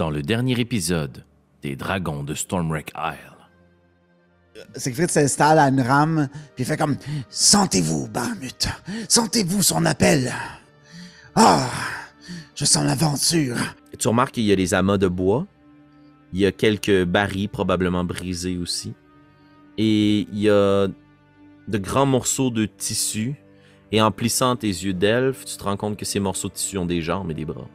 dans le dernier épisode des Dragons de Stormwreck Isle. Siegfried s'installe à une rame, puis fait comme Sentez-vous, Barmut. Sentez-vous son appel. Ah, je sens l'aventure. Tu remarques qu'il y a des amas de bois. Il y a quelques barils probablement brisés aussi. Et il y a de grands morceaux de tissu. Et en plissant tes yeux d'elfe, tu te rends compte que ces morceaux de tissu ont des jambes et des bras.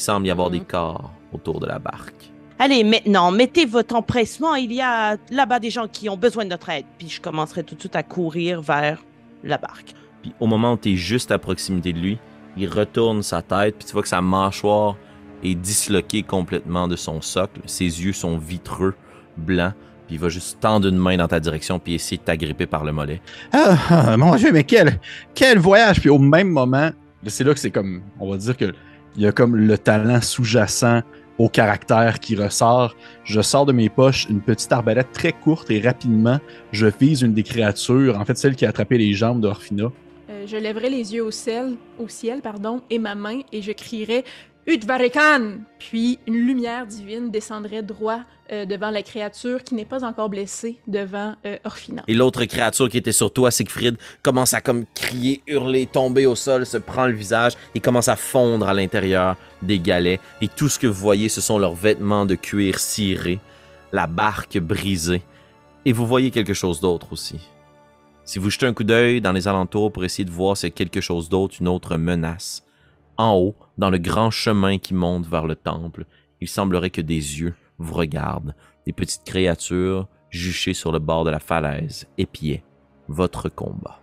Il semble y avoir des corps autour de la barque. Allez, maintenant, mettez votre empressement. Il y a là-bas des gens qui ont besoin de notre aide. Puis je commencerai tout de suite à courir vers la barque. Puis au moment où tu es juste à proximité de lui, il retourne sa tête, puis tu vois que sa mâchoire est disloquée complètement de son socle. Ses yeux sont vitreux, blancs, puis il va juste tendre une main dans ta direction, puis essayer de t'agripper par le mollet. Ah, ah, mon Dieu, mais quel, quel voyage! Puis au même moment, c'est là que c'est comme, on va dire que il y a comme le talent sous-jacent au caractère qui ressort. Je sors de mes poches une petite arbalète très courte et rapidement, je vise une des créatures, en fait celle qui a attrapé les jambes d'Orphina. Euh, je lèverai les yeux au ciel, au ciel pardon, et ma main, et je crierai Udvarekan! Puis une lumière divine descendrait droit euh, devant la créature qui n'est pas encore blessée devant euh, Orphina. Et l'autre créature qui était sur toi, Siegfried, commence à comme crier, hurler, tomber au sol, se prend le visage et commence à fondre à l'intérieur des galets. Et tout ce que vous voyez, ce sont leurs vêtements de cuir cirés, la barque brisée. Et vous voyez quelque chose d'autre aussi. Si vous jetez un coup d'œil dans les alentours pour essayer de voir a quelque chose d'autre, une autre menace, en haut, dans le grand chemin qui monte vers le temple, il semblerait que des yeux vous regardent, des petites créatures juchées sur le bord de la falaise, épiaient votre combat.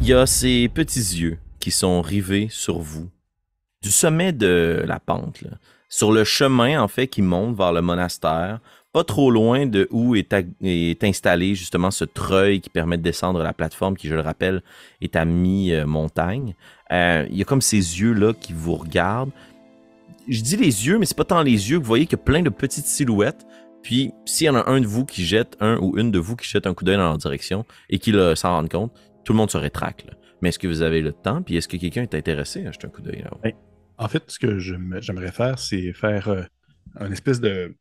Il y a ces petits yeux qui sont rivés sur vous, du sommet de la pente, sur le chemin en fait qui monte vers le monastère, pas trop loin de où est, installé justement ce treuil qui permet de descendre la plateforme qui, je le rappelle, est à mi-montagne. Euh, il y a comme ces yeux-là qui vous regardent. Je dis les yeux, mais c'est pas tant les yeux que vous voyez qu'il y a plein de petites silhouettes. Puis, s'il y en a un de vous qui jette, un ou une de vous qui jette un coup d'œil dans leur direction et qui s'en rend compte, tout le monde se rétracte. Mais est-ce que vous avez le temps? Puis est-ce que quelqu'un est intéressé à jeter un coup d'œil là-haut? En fait, ce que j'aimerais faire, c'est faire euh, un espèce de.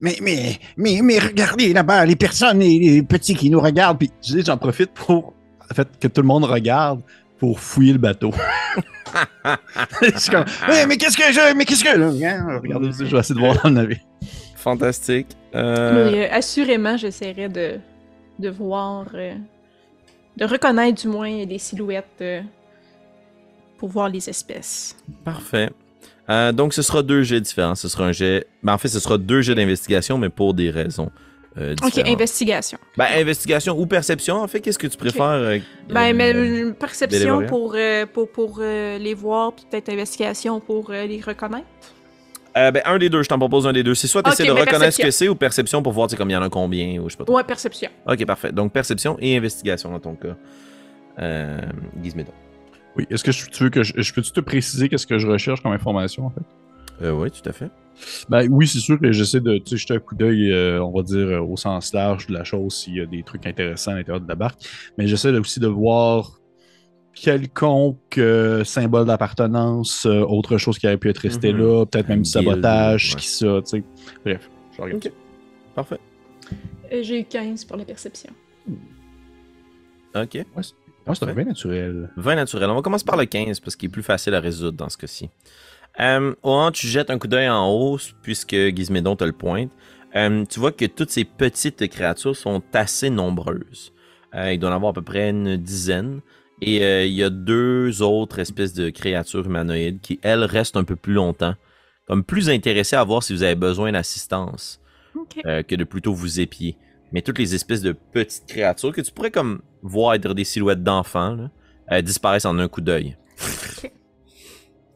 Mais, mais, mais, mais regardez là-bas, les personnes et les petits qui nous regardent, puis Je dis, j'en profite pour, en fait, que tout le monde regarde pour fouiller le bateau. c'est comme, mais, mais qu'est-ce que je, mais qu'est-ce que, là, hein, Regardez, je vais essayer de voir dans le navire. Fantastique. Euh, Mais, euh, assurément, j'essaierai de, de voir, euh, de reconnaître du moins des silhouettes euh, pour voir les espèces. Parfait. Euh, donc, ce sera deux jets différents. Ce sera un jet. Ben, en fait, ce sera deux jets d'investigation, mais pour des raisons euh, Ok, investigation. Ben, investigation ou perception, en fait, qu'est-ce que tu préfères? euh, Ben, mais euh, une perception Délévoré. pour, euh, pour, pour euh, les voir, puis peut-être investigation pour euh, les reconnaître? euh, ben, un des deux, je t'en propose un des deux. C'est soit tu de reconnaître ce que c'est ou perception pour voir, comme il y en a combien ou je sais pas. trop. Ouais, perception. Ok, parfait. Donc, perception et investigation dans ton cas. Euh, Gizmedo. Oui, est-ce que je- tu veux que je, je peux-tu te préciser qu'est-ce que je recherche comme information, en fait? Euh, oui, tout à fait. Ben oui, c'est sûr que j'essaie de tu sais, jeter un coup d'œil, euh, on va dire, euh, au sens large de la chose, s'il y a des trucs intéressants à l'intérieur de la barque. Mais j'essaie aussi de voir quelconque euh, symbole d'appartenance, euh, autre chose qui aurait pu être resté Mhm. là, peut-être même sabotage, qui ça, tu sais. Bref, je regarde. Ok. Parfait. J'ai eu 15 pour la perception. Ok. Ouais, c'est un bien naturel. 20 naturel. On va commencer par le 15 parce qu'il est plus facile à résoudre dans ce cas-ci. Euh, tu jettes un coup d'œil en haut, puisque Gizmédon te le pointe, euh, tu vois que toutes ces petites créatures sont assez nombreuses. Euh, il doit y en avoir à peu près une dizaine. Et euh, il y a deux autres espèces de créatures humanoïdes qui, elles, restent un peu plus longtemps. Comme plus intéressées à voir si vous avez besoin d'assistance euh, que de plutôt vous épier. Mais toutes les espèces de petites créatures que tu pourrais comme voir être des silhouettes d'enfants euh, disparaissent en un coup d'œil.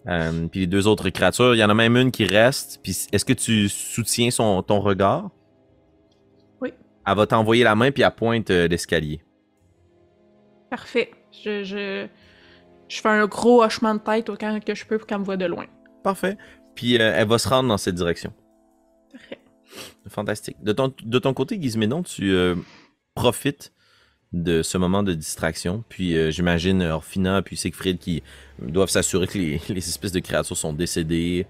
Euh, puis les deux autres créatures, il y en a même une qui reste. Puis est-ce que tu soutiens son, ton regard? Oui. Elle va t'envoyer la main puis elle pointe euh, l'escalier. Parfait. Je, je, je fais un gros hochement de tête autant que je peux pour qu'elle me voit de loin. Parfait. Puis euh, elle va se rendre dans cette direction. Fantastique. De ton, de ton côté, Gizmédon, tu euh, profites de ce moment de distraction. Puis euh, j'imagine Orphina puis Siegfried qui doivent s'assurer que les, les espèces de créatures sont décédées.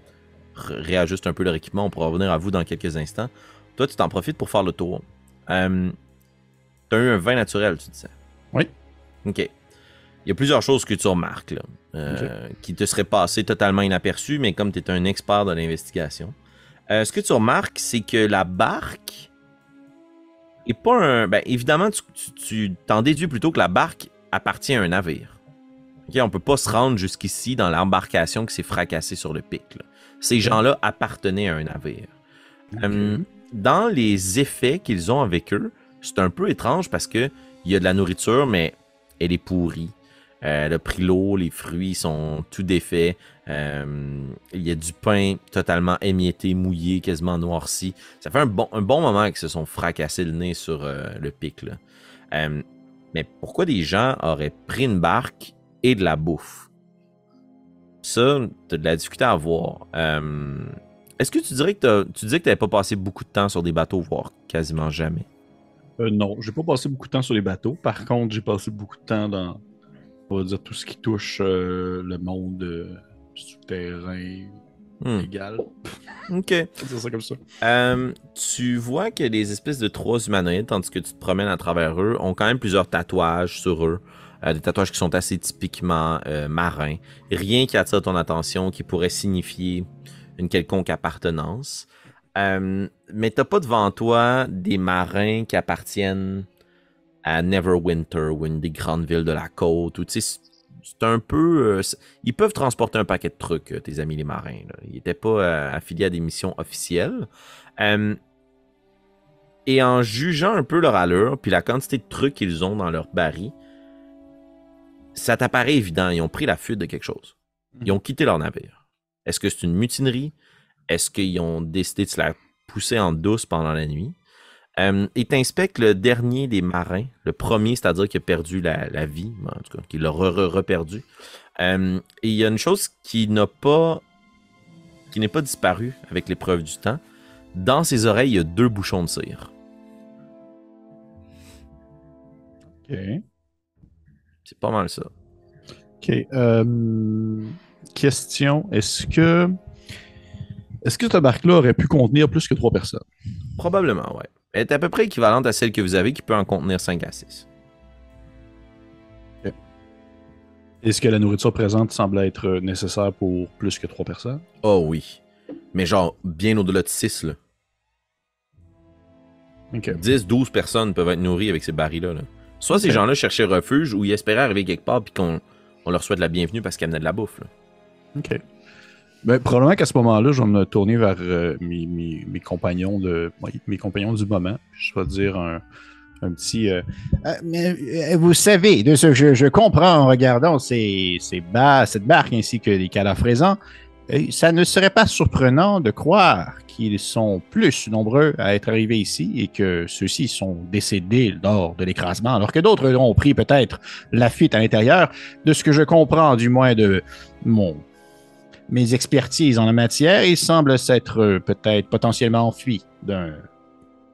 ré- réajustent un peu leur équipement. On pourra revenir à vous dans quelques instants. Toi, tu t'en profites pour faire le tour. Euh, tu as eu un vin naturel, tu disais. Oui. OK. Il y a plusieurs choses que tu remarques là, euh, qui te seraient passées totalement inaperçues, mais comme tu es un expert de l'investigation. Euh, ce que tu remarques, c'est que la barque est pas un. Ben, évidemment, tu- t'en déduis plutôt que la barque appartient à un navire. On peut pas se rendre jusqu'ici dans l'embarcation qui s'est fracassée sur le pic. là. Ces gens-là appartenaient à un navire. Euh, dans les effets qu'ils ont avec eux, c'est un peu étrange parce que il y a de la nourriture, mais elle est pourrie. Euh, elle a pris l'eau, les fruits sont tout défaits. Euh, il y a du pain totalement émietté, mouillé, quasiment noirci. Ça fait un bon, moment qu'ils se sont fracassés le nez sur euh, le pic. Là. Euh, mais pourquoi des gens auraient pris une barque et de la bouffe? Ça, t'as de la difficulté à voir. Est-ce que tu dirais que tu disais que tu n'avais pas passé beaucoup de temps sur des bateaux, voire quasiment jamais? Euh, non, j'ai pas passé beaucoup de temps sur les bateaux. Par contre, j'ai passé beaucoup de temps dans, on va dire, tout ce qui touche euh, le monde euh, souterrain Hmm, légal. Ok. Dire ça comme ça. Euh, tu vois que les espèces de trois humanoïdes, tandis que tu te promènes à travers eux, ont quand même plusieurs tatouages sur eux. Euh, des tatouages qui sont assez typiquement marins. Rien qui attire ton attention, qui pourrait signifier une quelconque appartenance. Mais t'as pas devant toi des marins qui appartiennent à Neverwinter ou une des grandes villes de la côte. Ou, c'est- un peu. euh, ils peuvent transporter un paquet de trucs, euh, tes amis les marins. Ils n'étaient pas euh, affiliés à des missions officielles. Et en jugeant un peu leur allure, puis la quantité de trucs qu'ils ont dans leur baril, ça t'apparaît évident. Ils ont pris la fuite de quelque chose. Ils ont quitté leur navire. Est-ce que c'est une mutinerie? Est-ce qu'ils ont décidé de se la pousser en douce pendant la nuit? Euh, et t'inspectes le dernier des marins, le premier, c'est-à-dire qui a perdu la, la vie, en tout cas, qui l'a re- re- reperdu. Euh, et il y a une chose qui n'a pas, qui n'est pas disparue avec l'épreuve du temps. Dans ses oreilles, il y a deux bouchons de cire. Ok. C'est pas mal ça. Ok. euh, question est-ce que. Est-ce que cette barque-là aurait pu contenir plus que trois personnes? Probablement, ouais. Elle est à peu près équivalente à celle que vous avez qui peut en contenir 5 à 6. Est-ce que la nourriture présente semble être nécessaire pour plus que trois personnes? Oh oui. Mais genre, bien au-delà de 6, là. Ok. 10, 12 personnes peuvent être nourries avec ces barils-là. là. Soit ces gens-là cherchaient refuge ou ils espéraient arriver quelque part puis qu'on on leur souhaite la bienvenue parce qu'ils amenaient de la bouffe. là. Ok. Ben, probablement qu'à ce moment-là, je vais me tourner vers euh, mes, compagnons de oui, mes compagnons du moment. Je vais dire un, petit. euh, Euh, vous savez, de ce que je, comprends en regardant ces, ces ba- cette barque ainsi que les cadavres ça ne serait pas surprenant de croire qu'ils sont plus nombreux à être arrivés ici et que ceux-ci sont décédés lors de l'écrasement, alors que d'autres ont pris peut-être la fuite à l'intérieur. De ce que je comprends, du moins de mon mes expertises en la matière, ils semblent s'être euh, peut-être potentiellement enfuis d'un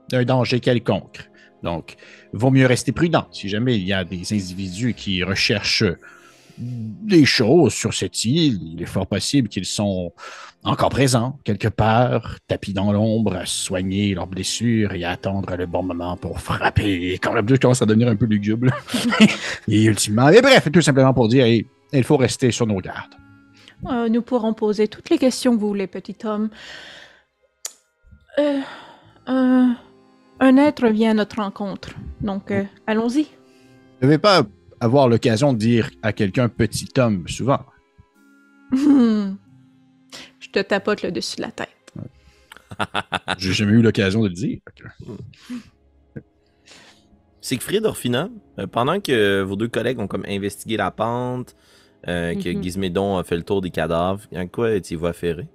d'un danger quelconque. Donc, vaut mieux rester prudent si jamais il y a des individus qui recherchent des choses sur cette île. Il est fort possible qu'ils sont encore présents quelque part, tapis dans l'ombre, à soigner leurs blessures et à attendre le bon moment pour frapper. Quand le bleu commence à devenir un peu lugubre. et ultimement, mais bref, tout simplement pour dire, il faut rester sur nos gardes. Euh, nous pourrons poser toutes les questions que vous voulez, petit homme. Euh, un, un être vient à notre rencontre. Donc, euh, allons-y. Je ne vais pas avoir l'occasion de dire à quelqu'un petit homme souvent. Je te tapote le dessus de la tête. J'ai jamais eu l'occasion de le dire. Siegfried Orfina, euh, pendant que vos deux collègues ont comme investigué la pente, euh, que Mhm. Gizmédon a fait le tour des cadavres, en quoi étiez-vous affairé?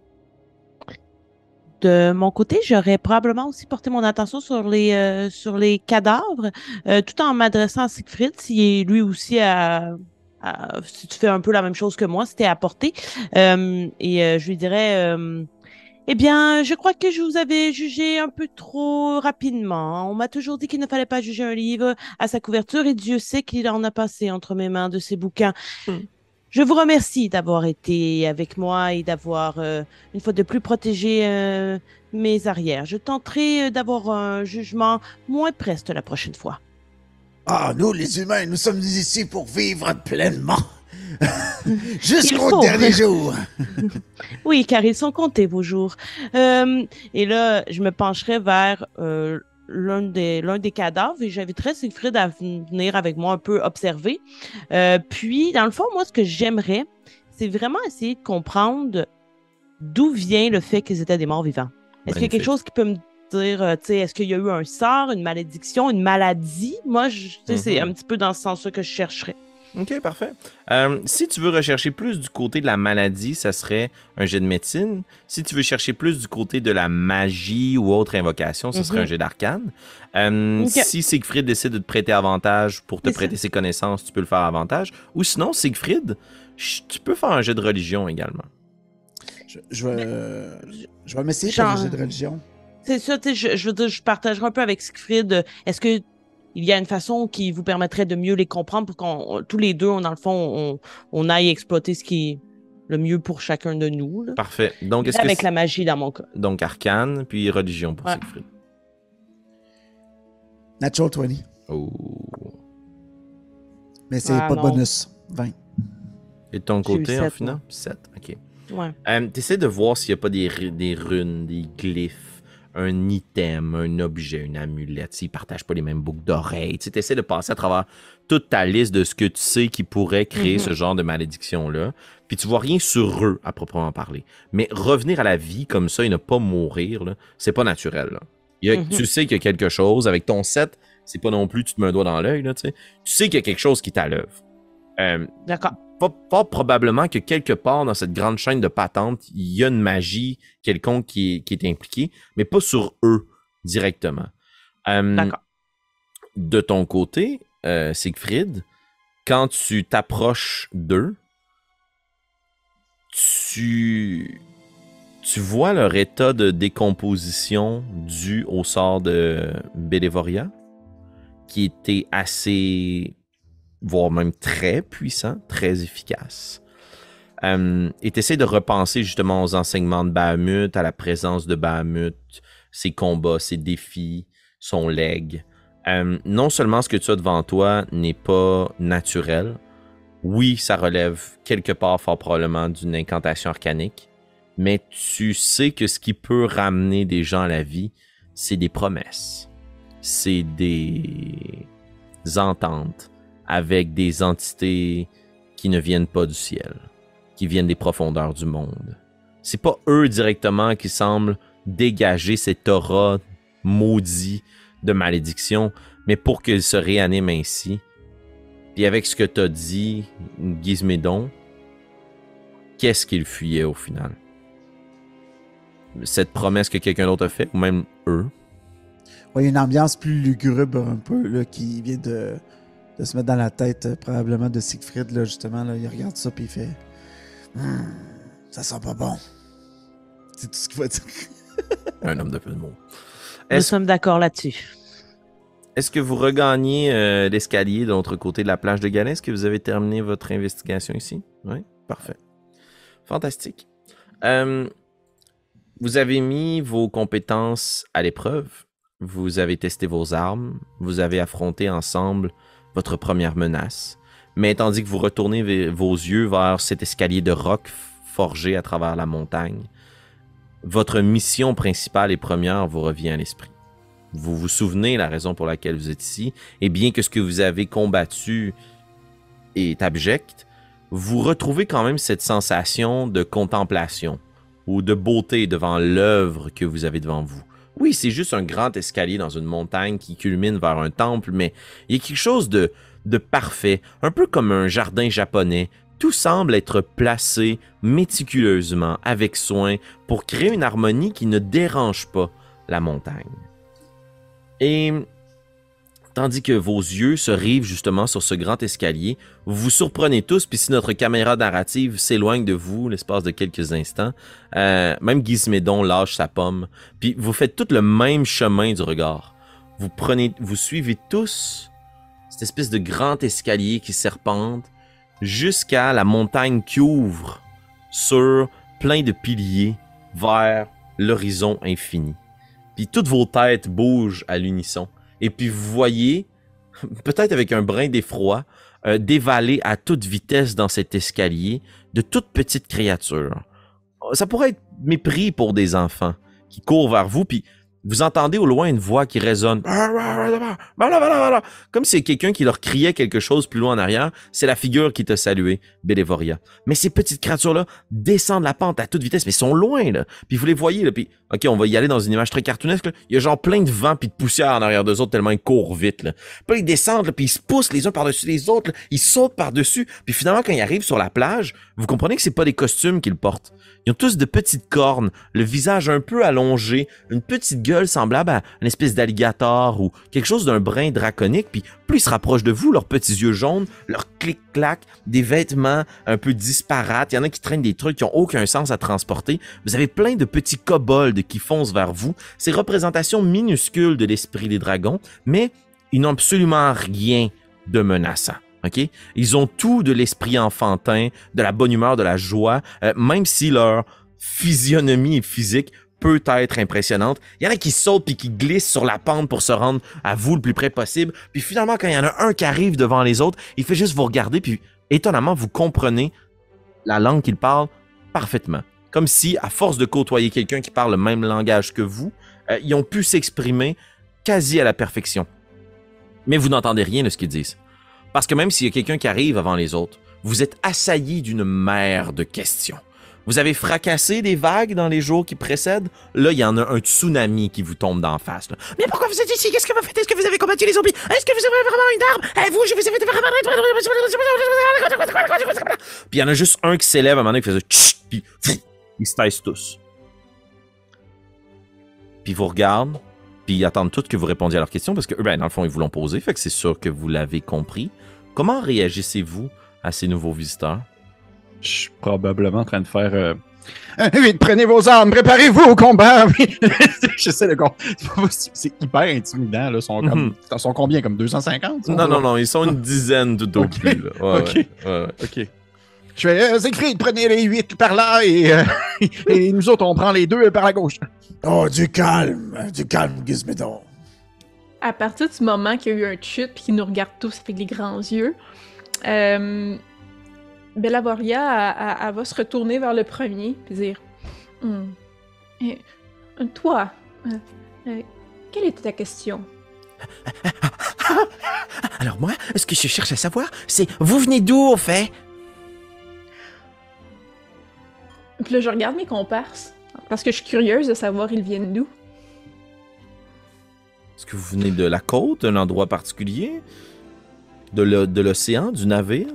De mon côté, j'aurais probablement aussi porté mon attention sur les, euh, sur les cadavres, euh, tout en m'adressant à Siegfried, si lui aussi a, a- si tu fais un peu la même chose que moi, c'était à porter. Euh, et euh, je lui dirais, euh, eh bien, je crois que je vous avais jugé un peu trop rapidement. On m'a toujours dit qu'il ne fallait pas juger un livre à sa couverture, et Dieu sait qu'il en a passé entre mes mains de ces bouquins. Hmm. Je vous remercie d'avoir été avec moi et d'avoir, euh, une fois de plus, protégé euh, mes arrières. Je tenterai euh, d'avoir un jugement moins preste la prochaine fois. Ah, nous, les humains, nous sommes ici pour vivre pleinement. Jusqu'au dernier jour. Oui, car ils sont comptés vos jours. Euh, et là, je me pencherai vers l'un des, l'un des cadavres et j'inviterai Siegfried à venir avec moi un peu observer. Euh, puis, dans le fond, moi, ce que j'aimerais, c'est vraiment essayer de comprendre d'où vient le fait qu'ils étaient des morts vivants. Est-ce qu'il y a quelque chose qui peut me dire, euh, tu sais, est-ce qu'il y a eu un sort, une malédiction, une maladie? Moi, je- tu sais, c'est Mhm. un petit peu dans ce sens-là que je chercherais. Ok, parfait. Euh, si tu veux rechercher plus du côté de la maladie, ça serait un jet de médecine. Si tu veux chercher plus du côté de la magie ou autre invocation, ce serait Mhm. un jet d'arcane. Euh. Si Siegfried décide de te prêter avantage pour te ça. prêter ses connaissances, tu peux le faire avantage. Ou sinon, Siegfried, tu peux faire un jet de religion également. Je, je vais, euh, je vais m'essayer Genre- pour le jeu de religion. C'est ça, je, je veux dire, je partagerai un peu avec Siegfried. euh, Est-ce que il y a une façon qui vous permettrait de mieux les comprendre pour qu'on tous les deux, on, dans le fond, on, on aille exploiter ce qui est le mieux pour chacun de nous. là. Parfait. Donc, est-ce que Avec la magie dans mon cas. donc arcane puis religion pour Ouais. Siegfried. Natural 20. Oh. Mais c'est Ah, pas de bonus. 20. Et de ton côté, en final? moi. 7. Ok. Ouais. Euh, T'essaies de voir s'il n'y a pas des runes, des glyphes, un item, un objet, une amulette, s'ils partagent pas les mêmes boucles d'oreilles. Tu essaies de passer à travers toute ta liste de ce que tu sais qui pourrait créer Mhm. ce genre de malédiction-là. Puis tu vois rien sur eux à proprement parler. Mais revenir à la vie comme ça et ne pas mourir, c'est pas naturel. là. Il y a- Mhm. Tu sais qu'il y a quelque chose. Avec ton set, c'est pas non plus tu te mets un doigt dans l'œil. Tu sais. Tu sais qu'il y a quelque chose qui est à l'œuvre. Euh, D'accord. Pas, pas probablement que quelque part dans cette grande chaîne de patentes, il y a une magie quelconque qui est, qui est impliquée, mais pas sur eux directement. Euh, D'accord. de ton côté, euh, Siegfried, quand tu t'approches d'eux, tu, tu vois leur état de décomposition dû au sort de Bélévoria, qui était assez, voire même très puissant, très efficace. Euh, et tu de repenser justement aux enseignements de Bahamut, à la présence de Bahamut, ses combats, ses défis, son leg. Euh, non seulement ce que tu as devant toi n'est pas naturel, oui, ça relève quelque part fort probablement d'une incantation arcanique, mais tu sais que ce qui peut ramener des gens à la vie, c'est des promesses, c'est des ententes avec des entités qui ne viennent pas du ciel, qui viennent des profondeurs du monde. C'est pas eux directement qui semblent dégager cette aura maudit de malédiction, mais pour qu'ils se réaniment ainsi. Puis avec ce que t'as dit, Gizmédon, qu'est-ce qu'il fuyait au final? Cette promesse que quelqu'un d'autre a fait, ou même eux? A une ambiance plus lugubre un peu là, qui vient de, de se mettre dans la tête, euh, probablement de Siegfried, là, justement. Là, il regarde ça puis il fait Hmm, Ça sent pas bon. C'est tout ce qu'il va dire. Un homme de peu de mots. Nous Est-ce sommes d'accord là-dessus. est-ce que vous regagnez euh, l'escalier de l'autre côté de la plage de Galais? Est-ce que vous avez terminé votre investigation ici? Oui, parfait. Fantastique. Euh, vous avez mis vos compétences à l'épreuve. Vous avez testé vos armes. Vous avez affronté ensemble votre première menace. Mais tandis que vous retournez vos yeux vers cet escalier de roc forgé à travers la montagne, votre mission principale et première vous revient à l'esprit. Vous vous souvenez la raison pour laquelle vous êtes ici, et bien que ce que vous avez combattu est abject, vous retrouvez quand même cette sensation de contemplation ou de beauté devant l'œuvre que vous avez devant vous. Oui, c'est juste un grand escalier dans une montagne qui culmine vers un temple, mais il y a quelque chose de, de parfait, un peu comme un jardin japonais. Tout semble être placé méticuleusement, avec soin, pour créer une harmonie qui ne dérange pas la montagne. Et tandis que vos yeux se rivent justement sur ce grand escalier, vous vous surprenez tous, puis si notre caméra narrative s'éloigne de vous l'espace de quelques instants, euh, même Gizmédon lâche sa pomme, puis vous faites tout le même chemin du regard. Vous prenez, vous suivez tous cette espèce de grand escalier qui serpente, jusqu'à la montagne qui ouvre sur plein de piliers vers l'horizon infini. Puis toutes vos têtes bougent à l'unisson. Et puis vous voyez, peut-être avec un brin d'effroi, euh, dévaler à toute vitesse dans cet escalier de toutes petites créatures. Ça pourrait être mépris pour des enfants qui courent vers vous, puis vous entendez au loin une voix qui résonne. Comme si c'est quelqu'un qui leur criait quelque chose plus loin en arrière. C'est la figure qui t'a salué, Bélévoria. Mais ces petites créatures-là descendent la pente à toute vitesse, mais sont loin, là. Puis vous les voyez, là. Puis, OK, on va y aller dans une image très cartoonesque, là. Il y a genre plein de vent puis de poussière en arrière d'eux autres tellement ils courent vite, là. Puis ils descendent, là, puis ils se poussent les uns par-dessus les autres, là. Ils sautent par-dessus. Puis finalement, quand ils arrivent sur la plage, vous comprenez que c'est pas des costumes qu'ils portent. Ils ont tous de petites cornes, le visage un peu allongé, une petite gueule semblable à une espèce d'alligator ou quelque chose d'un brin draconique. Puis plus ils se rapprochent de vous, leurs petits yeux jaunes, leurs clic-clac, des vêtements un peu disparates. Il y en a qui traînent des trucs qui ont aucun sens à transporter. Vous avez plein de petits kobolds qui foncent vers vous. Ces représentations minuscules de l'esprit des dragons, mais ils n'ont absolument rien de menaçant. Ils ont tout de l'esprit enfantin, de la bonne humeur, de la joie, euh, même si leur physionomie physique peut être impressionnante. Il y en a qui sautent puis qui glissent sur la pente pour se rendre à vous le plus près possible. Puis finalement, quand il y en a un qui arrive devant les autres, il fait juste vous regarder puis étonnamment, vous comprenez la langue qu'il parle parfaitement. Comme si, à force de côtoyer quelqu'un qui parle le même langage que vous, euh, ils ont pu s'exprimer quasi à la perfection. Mais vous n'entendez rien de ce qu'ils disent. Parce que même s'il y a quelqu'un qui arrive avant les autres, vous êtes assailli d'une mer de questions. Vous avez fracassé des vagues dans les jours qui précèdent? Là, il y en a un tsunami qui vous tombe d'en face. Mais pourquoi vous êtes ici? Qu'est-ce que vous faites? Est-ce que vous avez combattu les zombies? Est-ce que vous avez vraiment une arme? Et vous, je vous ai fait... Puis il y en a juste un qui s'élève à un moment donné qui fait ça. Puis ils se taisent tous. Puis ils vous regardent. Puis ils attendent tous que vous répondiez à leurs questions parce que eux, ben, dans le fond, ils vous l'ont posé. Fait que c'est sûr que vous l'avez compris. Comment réagissez-vous à ces nouveaux visiteurs? Je suis probablement en train de faire. euh, Vite, prenez vos armes, préparez-vous au combat. J'essaie de. C'est hyper intimidant. Là. Ils sont, comme... Mhm. sont combien? Comme 250 ça? Non, non, non, ils sont une dizaine tout au Ok, plus. Là. Ouais, ok. ouais, ouais. Je fais euh, Siegfried, prenez les huit par là et, euh, et nous autres, on prend les deux par la gauche. Oh, du calme, du calme, Gizmédon. À partir du moment qu'il y a eu un chute puis qu'il nous regarde tous avec les grands yeux, euh, Bellavoria, elle va se retourner vers le premier puis dire Hmm. Et, euh, Toi, euh, euh, quelle était ta question? Alors moi, ce que je cherche à savoir, c'est vous venez d'où au fait? Puis là, je regarde mes comparses parce que je suis curieuse de savoir ils viennent d'où. Est-ce que vous venez de la côte, d'un endroit particulier? De l'océan, du navire?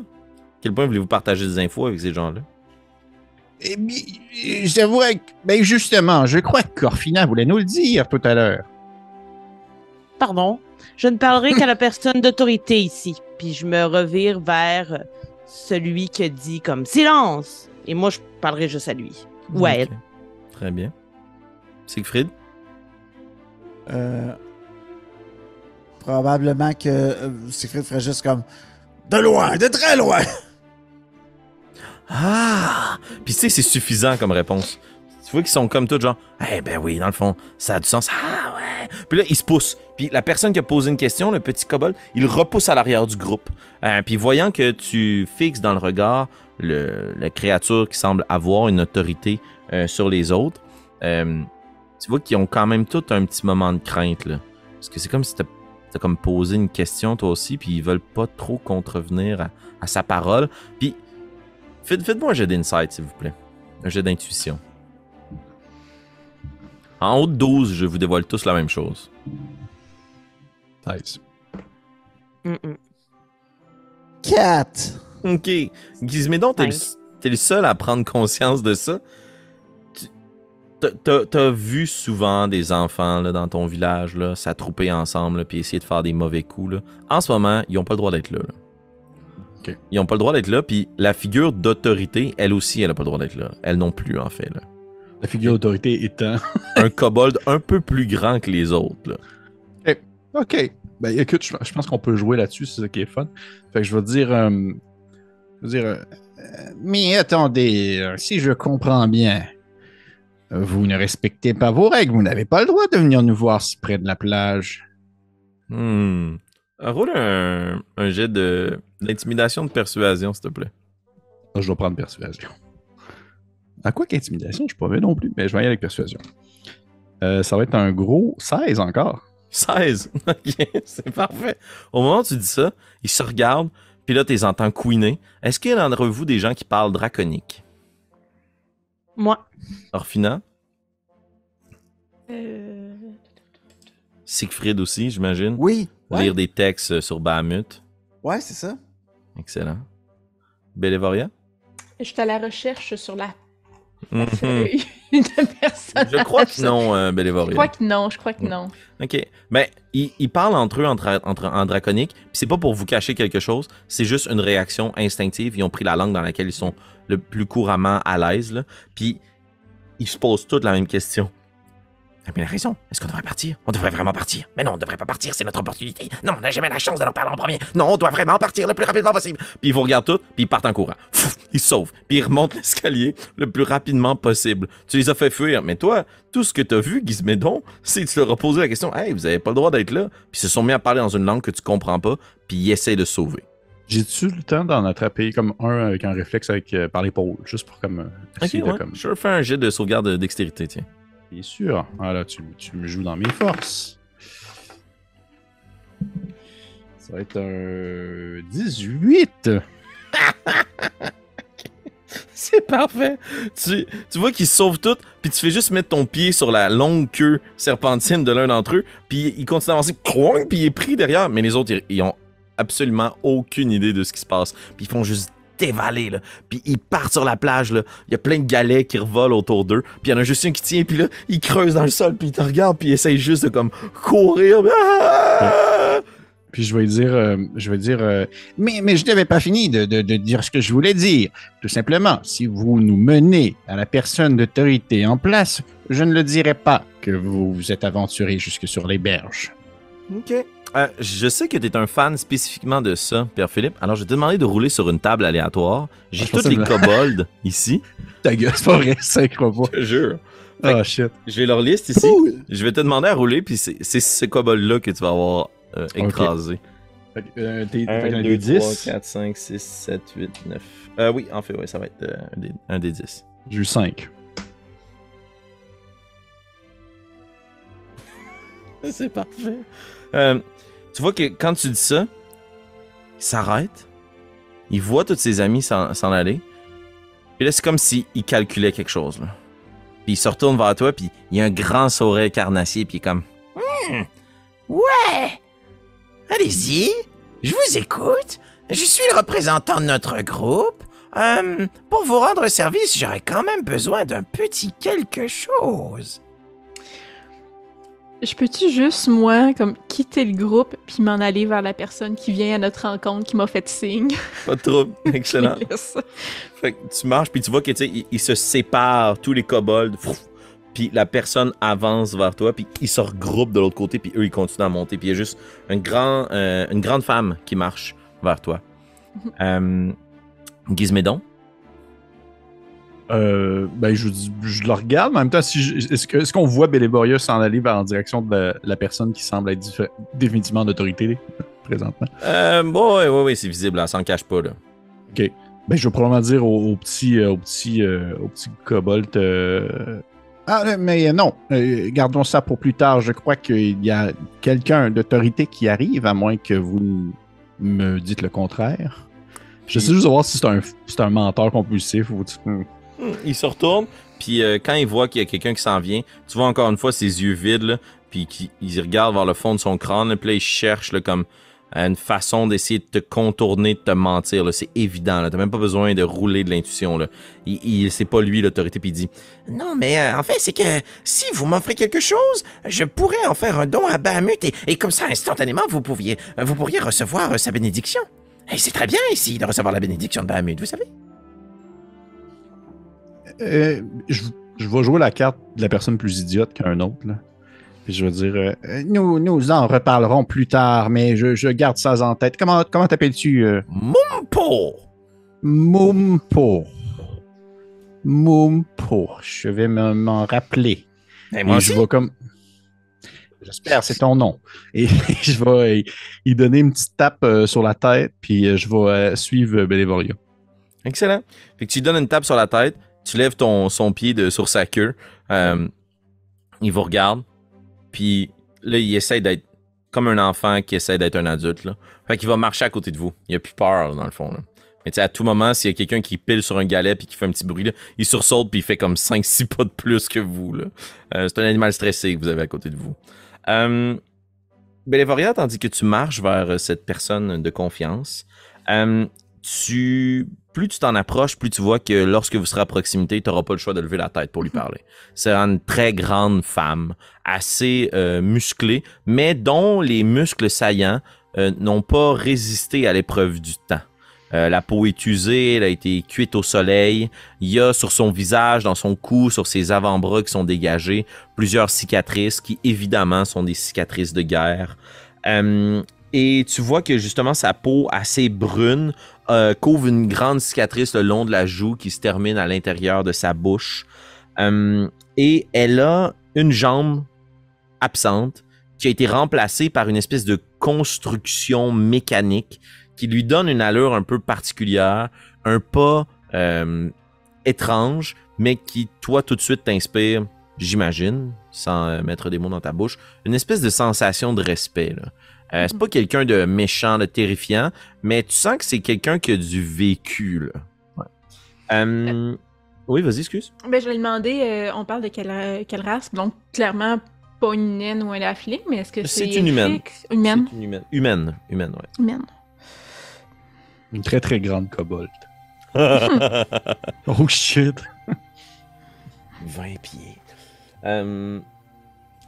Quel point voulez-vous partager des infos avec ces gens-là? Eh bien, que, ben justement, je crois que Corfina voulait nous le dire tout à l'heure. Pardon? Je ne parlerai qu'à la personne d'autorité ici. Puis je me revire vers celui qui a dit comme silence. Et moi, je parlerai juste à lui. Ou à elle. Très bien. Siegfried? Euh, probablement que euh, Siegfried ferait juste comme de loin, de très loin. Ah Puis tu sais, c'est suffisant comme réponse. Tu vois qu'ils sont comme tous genre, eh ben oui, dans le fond, ça a du sens. Ah ouais. Puis là, ils se poussent. Puis la personne qui a posé une question, le petit kobold, il repousse à l'arrière du groupe. Euh, puis voyant que tu fixes dans le regard le, la créature qui semble avoir une autorité euh, sur les autres, euh, tu vois qu'ils ont quand même tout un petit moment de crainte là. Parce que c'est comme si t'as t'as comme posé une question toi aussi, puis ils veulent pas trop contrevenir à, à sa parole. Puis Faites, faites-moi un jet d'insight, s'il vous plaît. Un jet d'intuition. En haut de 12, je vous dévoile tous la même chose. 16. Mm, mm. 4. Ok. Gizmédon, t'es le, le seul à prendre conscience de ça. Tu- t'as- vu souvent des enfants là, dans ton village là, s'attrouper ensemble là, puis essayer de faire des mauvais coups. Là. En ce moment, ils ont pas le droit d'être là. là. Ils ont pas le droit d'être là, puis la figure d'autorité, elle aussi, elle a pas le droit d'être là. Elle non plus, en fait. Là. La figure d'autorité étant. Un kobold un peu plus grand que les autres. là. Ok. Ben écoute, je, je pense qu'on peut jouer là-dessus, c'est ça qui est fun. Fait que je vais dire. euh, Je veux dire, euh, mais attendez, euh, si je comprends bien, vous ne respectez pas vos règles, vous n'avez pas le droit de venir nous voir si près de la plage. Hmm. Roule un, un jet de d'intimidation de persuasion, s'il te plaît. Je dois prendre persuasion. À quoi qu'intimidation, je suis pas vrai non plus, mais je vais y aller avec persuasion. Euh, ça va être un gros 16 encore. 16. ok, c'est parfait. Au moment où tu dis ça, ils se regardent, puis là, tu les entends couiner. Est-ce qu'il y a d'entre vous des gens qui parlent draconique? Moi. Orphina? Euh, Siegfried aussi, j'imagine? Oui. Ouais, Lire des textes euh, sur Bahamut. ouais c'est ça. Excellent. Bélévoria? Je suis à la recherche sur la feuille de personne. Je crois que non, euh, Je crois que non, je crois que non. Ok. Ben, ils, ils parlent entre eux entre, entre- en draconique, puis c'est pas pour vous cacher quelque chose, c'est juste une réaction instinctive. Ils ont pris la langue dans laquelle ils sont le plus couramment à l'aise. Puis ils se posent toutes la même question. T'as bien raison. Est-ce qu'on devrait partir? On devrait vraiment partir. Mais non, on devrait pas partir, c'est notre opportunité. Non, on n'a jamais la chance de leur parler en premier. Non, on doit vraiment partir le plus rapidement possible. Puis ils vous regardent tous, puis ils partent en courant. Ils sauvent. Puis ils remontent l'escalier le plus rapidement possible. Tu les as fait fuir, mais toi, tout ce que t'as vu, Gizmédon, c'est que tu leur as posé la question Hey, vous avez pas le droit d'être là. Puis ils se sont mis à parler dans une langue que tu comprends pas, puis ils essaient de sauver. J'ai-tu le temps d'en attraper comme un avec un réflexe avec, euh, par l'épaule, juste pour comme. euh, Ok, essayer de ouais. comme- Je fais un jet de sauvegarde de dextérité, tiens. Bien sûr. Ah là, tu, me joues dans mes forces. Ça va être un 18. C'est parfait. Tu, vois qu'ils sauvent tous, puis tu fais juste mettre ton pied sur la longue queue serpentine de l'un d'entre eux, puis il continue d'avancer, puis il est pris derrière. Mais les autres, ils, ils ont absolument aucune idée de ce qui se passe. Puis ils font juste dévaler, là. Puis ils partent sur la plage, là. Il y a plein de galets qui revolent autour d'eux. Puis il y en a juste un qui tient, puis là, il creuse dans le sol, puis il te regarde, puis il essaye juste de comme courir. Ah! Puis je vais dire, euh, je vais dire, euh, Mais, mais je n'avais pas fini de, de- de dire ce que je voulais dire. Tout simplement, si vous nous menez à la personne d'autorité en place, je ne le dirai pas que vous vous êtes aventuré jusque sur les berges. Ok. Euh, je sais que tu es un fan spécifiquement de ça, Pierre Philippe. Alors, je vais te demander de rouler sur une table aléatoire. J'ai Ah, je tous les kobolds ici. ta gueule, c'est pas vrai, ça crois pas. Je te jure. Fait Ah shit. J'ai leur liste ici. Ouh! Je vais te demander à rouler, puis c'est c'est ce kobold-là que tu vas avoir euh, écrasé. Fait que, euh, fait 1, qu'un 2, des 3, 10. 4, 5, 6, 7, 8, 9. Euh, oui, en fait, ouais, ça va être euh, un, des, un des 10. J'ai eu 5. C'est parfait. Euh, tu vois que quand tu dis ça, il s'arrête. Il voit tous ses amis s'en aller. Puis là, c'est comme s'il calculait quelque chose. Puis il se retourne vers toi, puis il y a un grand sourire carnassier, puis il est comme Hmm. Ouais. Allez-y, je vous écoute. Je suis le représentant de notre groupe. Euh, pour vous rendre service, j'aurais quand même besoin d'un petit quelque chose. Je peux-tu juste, moi, comme quitter le groupe puis m'en aller vers la personne qui vient à notre rencontre qui m'a fait signe? Pas de trouble. Excellent. Fait que tu marches, puis tu vois que tu sais, ils, ils se séparent, tous les kobolds. Puis la personne avance vers toi, puis ils se regroupent de l'autre côté, puis eux, ils continuent à monter. Puis il y a juste un grand, euh, une grande femme qui marche vers toi. Euh, Gizmédon? Euh, ben, je, je le regarde, mais en même temps, si est-ce qu'on voit Béléboria s'en aller vers en direction de la, la personne qui semble être définitivement d'autorité présentement? Euh, bon, ouais, ouais, ouais, c'est visible, elle s'en cache pas, là. Ben, je vais probablement dire au, petit, euh, au petit, euh, au petit kobold. euh, Ah, euh, mais non, gardons ça pour plus tard. Je crois qu'il y a quelqu'un d'autorité qui arrive, à moins que vous me dites le contraire. J'essaie juste de voir si c'est un, c'est un menteur compulsif ou. Hmm, Il se retourne, puis euh, quand il voit qu'il y a quelqu'un qui s'en vient, tu vois encore une fois ses yeux vides, là, puis il regarde vers le fond de son crâne, puis là, il cherche là, comme euh, une façon d'essayer de te contourner, de te mentir. C'est évident, t'as même pas besoin de rouler de l'intuition. Il, il- c'est pas lui l'autorité, puis il dit Non, mais euh, en fait, c'est que si vous m'offrez quelque chose, je pourrais en faire un don à Bahamut et, et comme ça, instantanément, vous, pouviez, vous pourriez recevoir euh, sa bénédiction. Et c'est très bien ici de recevoir la bénédiction de Bahamut, vous savez. Euh, Je, je vais jouer la carte de la personne plus idiote qu'un autre. Là. Puis je vais dire. euh, euh, nous, nous en reparlerons plus tard, mais je, je garde ça en tête. Comment comment t'appelles-tu euh? Mon pot Mumpo. Mumpo. Je vais me- m'en rappeler. Et Et je vais comme. J'espère, c'est ton nom. Et je vais y- donner une petite tape sur la tête, puis je vais suivre Belévoria. Excellent. Fait que tu lui donnes une tape sur la tête, tu lèves ton, son pied de, sur sa queue, euh, il vous regarde, puis là, il essaie d'être comme un enfant qui essaie d'être un adulte. Là. Fait qu'il va marcher à côté de vous. Il a plus peur, dans le fond. Là. Mais tu sais, à tout moment, s'il y a quelqu'un qui pile sur un galet puis qui fait un petit bruit, là, il sursaute puis il fait comme 5-6 pas de plus que vous. Euh, c'est un animal stressé que vous avez à côté de vous. Euh, tandis que tu marches vers euh, cette personne de confiance, tu, plus tu t'en approches, plus tu vois que lorsque vous serez à proximité, tu n'auras pas le choix de lever la tête pour lui parler. C'est une très grande femme, assez euh, musclée, mais dont les muscles saillants euh, n'ont pas résisté à l'épreuve du temps. Euh, la peau est usée, elle a été cuite au soleil. Il y a sur son visage, dans son cou, sur ses avant-bras qui sont dégagés, plusieurs cicatrices qui évidemment sont des cicatrices de guerre. Euh, et tu vois que justement sa peau assez brune euh, couvre une grande cicatrice le long de la joue qui se termine à l'intérieur de sa bouche. Euh, et elle a une jambe absente qui a été remplacée par une espèce de construction mécanique qui lui donne une allure un peu particulière, un pas euh, étrange, mais qui, toi, tout de suite t'inspire, j'imagine, sans mettre des mots dans ta bouche, une espèce de sensation de respect. Euh, c'est pas quelqu'un de méchant, de terrifiant, mais tu sens que c'est quelqu'un qui a du vécu. Là. Ouais. Euh, oui, vas-y, excuse. Ben, je vais demander, euh, on parle de quelle, euh, quelle race? Donc, clairement, pas une naine ou un afflé, mais est-ce que c'est. C'est une humaine. humaine? C'est une humaine. Humaine, humaine, ouais. Humaine. Une très très grande kobold. Oh shit. 20 pieds. Euh,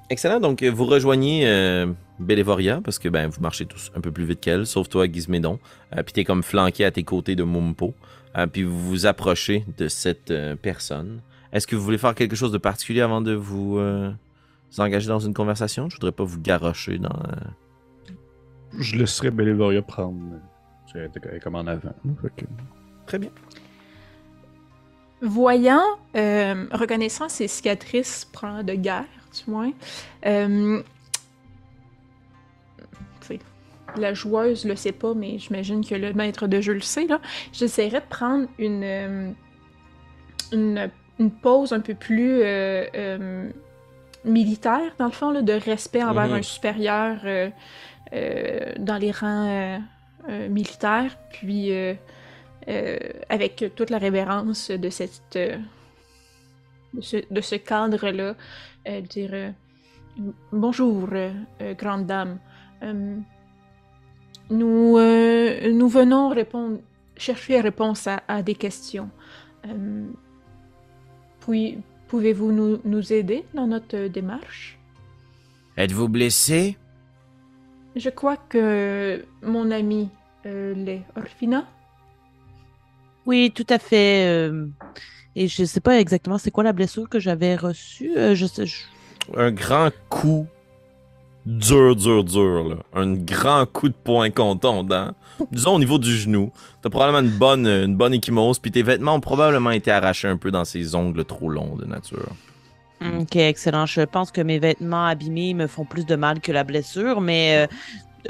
excellent. Donc, vous rejoignez euh, Belévoria parce que ben, vous marchez tous un peu plus vite qu'elle, sauf toi, Gizmédon. Euh, puis t'es comme flanqué à tes côtés de Mumpo. Euh, puis vous vous approchez de cette euh, personne. Est-ce que vous voulez faire quelque chose de particulier avant de vous, euh, vous engager dans une conversation? Je voudrais pas vous garrocher dans... euh, Je laisserais Belévoria prendre. Elle était comme en avant. Très bien. Voyant, euh, reconnaissant ses cicatrices de guerre, du moins, la joueuse le sait pas, mais j'imagine que le maître de jeu le sait, là. J'essaierais de prendre une, euh, une, une pause un peu plus euh, euh, militaire, dans le fond, là, de respect envers Mhm. un supérieur euh, dans les rangs militaires, puis... avec toute la révérence de cette de ce, de ce cadre-là, dire bonjour, grande dame. Nous euh, nous venons répondre chercher réponse à, à des questions. Euh, puis pouvez-vous nous, nous aider dans notre démarche? Êtes-vous blessé? Je crois que mon ami euh, l'est. Orfina? Oui, tout à fait. euh, et je sais pas exactement c'est quoi la blessure que j'avais reçue. je sais, je- Un grand coup dur, dur, dur. Là. Un grand coup de poing contondant. Disons au niveau du genou. T'as probablement une bonne, une bonne échymose, puis tes vêtements ont probablement été arrachés un peu dans ces ongles trop longs de nature. Ok, excellent. Je pense que mes vêtements abîmés me font plus de mal que la blessure, mais euh,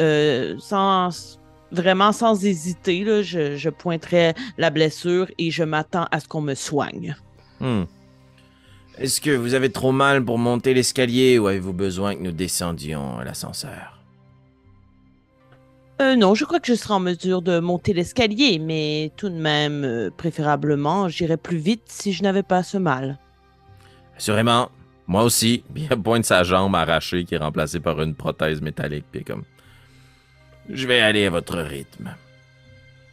euh, sans vraiment sans hésiter, là, je, je pointerai la blessure et je m'attends à ce qu'on me soigne. Hmm. Est-ce que vous avez trop mal pour monter l'escalier ou avez-vous besoin que nous descendions à l'ascenseur? Euh, non, je crois que je serai en mesure de monter l'escalier, mais tout de même, euh, préférablement, j'irais plus vite si je n'avais pas ce mal. Assurément. Moi aussi. Puis il pointe sa jambe arrachée qui est remplacée par une prothèse métallique, puis comme... Je vais aller à votre rythme.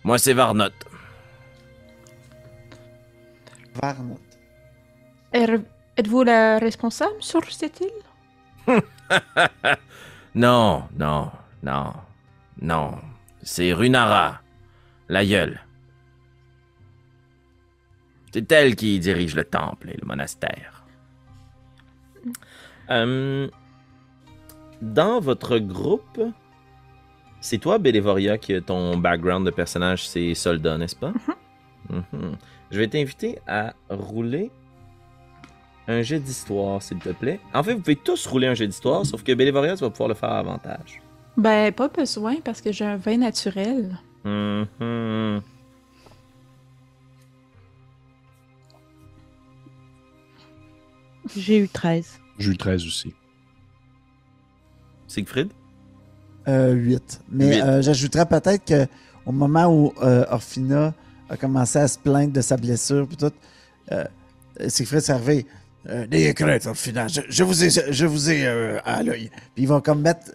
Moi, c'est Varnot. Varnot. Er- Êtes-vous la responsable sur cette île? non, non, non, non. C'est Runara, l'aïeul. C'est elle qui dirige le temple et le monastère. Euh, dans votre groupe, c'est toi, Belévoria, qui a ton background de personnage, c'est soldat, n'est-ce pas? Mhm. Je vais t'inviter à rouler un jet d'histoire, s'il te plaît. En fait, vous pouvez tous rouler un jet d'histoire, sauf que Bélévoria, tu vas pouvoir le faire à avantage. Ben, pas besoin parce que j'ai un vin naturel. Mhm. J'ai eu 13. J'ai eu 13 aussi. Siegfried? Euh, 8. Mais euh, j'ajouterais peut-être que au moment où euh, Orphina a commencé à se plaindre de sa blessure, puis tout, euh, Siegfried servait. Euh, N'ayez crainte, Orphina, je, je vous ai, je vous ai euh, à l'œil. Puis il va comme mettre.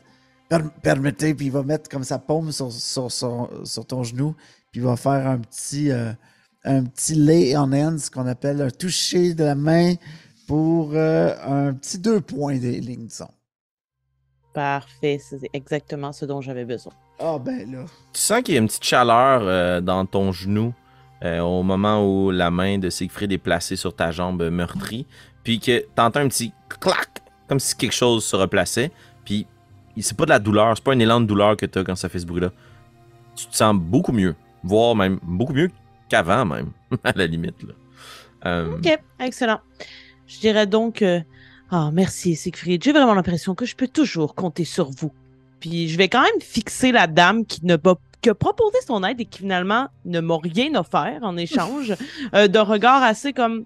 per- permettez, puis il va mettre comme sa paume sur, sur, son- sur ton genou, puis il va faire un petit, euh, un petit lay on hands, ce qu'on appelle un toucher de la main pour euh, un petit deux points des lignes de son. Parfait, c'est exactement ce dont j'avais besoin. Ah, ben là. Tu sens qu'il y a une petite chaleur euh, dans ton genou euh, au moment où la main de Siegfried est placée sur ta jambe meurtrie, puis que t'entends un petit clac, comme si quelque chose se replaçait, puis c'est pas de la douleur, c'est pas un élan de douleur que t'as quand ça fait ce bruit-là. Tu te sens beaucoup mieux, voire même beaucoup mieux qu'avant même, à la limite. Là. Euh, Ok, excellent. Je dirais donc, euh, ah, merci Siegfried. J'ai vraiment l'impression que je peux toujours compter sur vous. Puis je vais quand même fixer la dame qui ne m'a qui a proposé son aide et qui finalement ne m'a rien offert en échange euh, d'un regard assez comme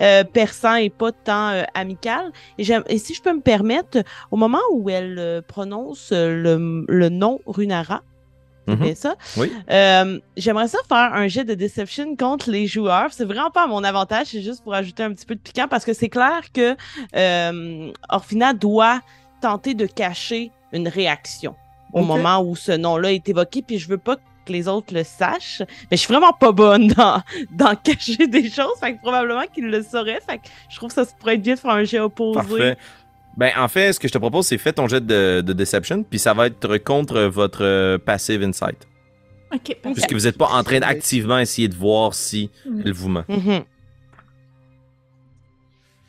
euh, perçant et pas tant euh, amical. Et, si je peux me permettre, au moment où elle euh, prononce le, le nom Runara, Mhm. bien ça? Oui. J'aimerais ça faire un jet de deception contre les joueurs. C'est vraiment pas à mon avantage, c'est juste pour ajouter un petit peu de piquant parce que c'est clair que Orphina doit tenter de cacher une réaction au moment où ce nom-là est évoqué, puis je veux pas que les autres le sachent, mais je suis vraiment pas bonne dans, dans cacher des choses, fait que probablement qu'ils le sauraient, fait que je trouve que ça se pourrait être bien de faire un jet opposé. Parfait. Ben, en fait, ce que je te propose, c'est fais ton jet de, de Deception, puis ça va être contre votre euh, Passive Insight. Ok, parfait. Puisque vous n'êtes pas en train d'activement essayer de voir si Mm. elle vous ment. Mhm.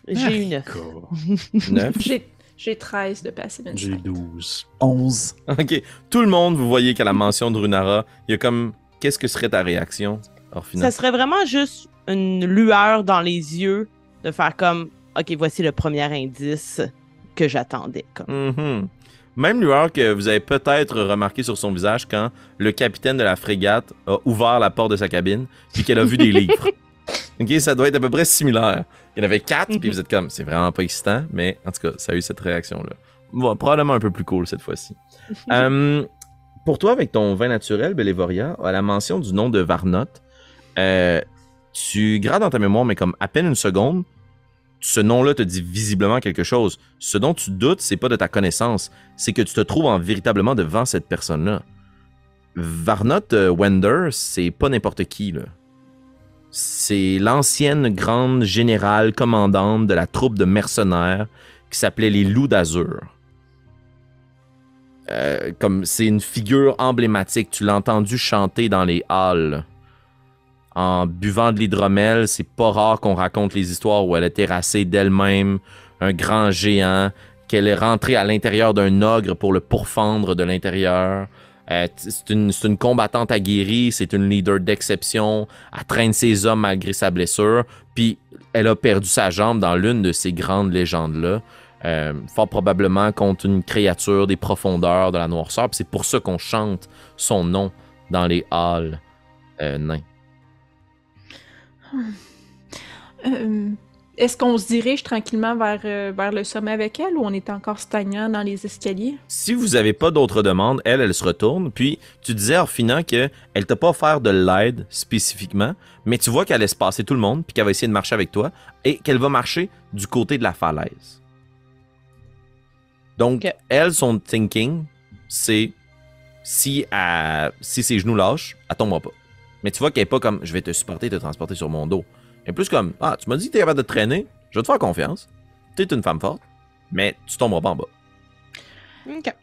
J'ai eu neuf. D'accord. 9. J'ai, j'ai 13 de passive J'ai insight. 12. 11. Ok. Tout le monde, vous voyez qu'à la mention de Runara, il y a comme. Qu'est-ce que serait ta réaction, Orphina? Ça serait vraiment juste une lueur dans les yeux de faire comme OK, voici le premier indice que j'attendais. Comme. Mhm. Même lueur que vous avez peut-être remarqué sur son visage quand le capitaine de la frégate a ouvert la porte de sa cabine puis qu'elle a vu des livres. Ok, ça doit être à peu près similaire. Il y en avait quatre, puis vous êtes comme, c'est vraiment pas excitant, mais en tout cas, ça a eu cette réaction-là. Bon, probablement un peu plus cool cette fois-ci. Euh, pour toi, avec ton vin naturel, Belévoria, à la mention du nom de Varnot, euh, tu grades dans ta mémoire, mais comme à peine une seconde, ce nom-là te dit visiblement quelque chose. Ce dont tu doutes, c'est pas de ta connaissance, c'est que tu te trouves en véritablement devant cette personne-là. Varnot euh, Wender, c'est pas n'importe qui, là. C'est l'ancienne grande générale commandante de la troupe de mercenaires qui s'appelait les Loups d'Azur. Euh, comme c'est une figure emblématique, tu l'as entendu chanter dans les halles. En buvant de l'hydromel, c'est pas rare qu'on raconte les histoires où elle a terrassé d'elle-même un grand géant, qu'elle est rentrée à l'intérieur d'un ogre pour le pourfendre de l'intérieur. Euh, c'est une, combattante aguerrie, c'est une leader d'exception. Elle traîne ses hommes malgré sa blessure. Puis elle a perdu sa jambe dans l'une de ces grandes légendes-là. Euh, fort probablement contre une créature des profondeurs de la noirceur. C'est pour ça qu'on chante son nom dans les halles euh, nains. Est-ce qu'on se dirige tranquillement vers, euh, vers le sommet avec elle ou on est encore stagnant dans les escaliers? Si vous n'avez pas d'autres demandes, elle, elle se retourne. Puis tu disais, Orphina, qu'elle t'a pas offert de l'aide spécifiquement, mais tu vois qu'elle laisse passer tout le monde, puis qu'elle va essayer de marcher avec toi, et qu'elle va marcher du côté de la falaise. Donc, elle, son thinking, c'est si, elle- si ses genoux lâchent, elle tombera pas. Mais tu vois qu'elle est pas comme je vais te supporter, te transporter sur mon dos. Est plus comme Ah, tu m'as dit que t'es capable de te traîner, je vais te faire confiance. T'es une femme forte, mais tu tomberas pas en bas. OK.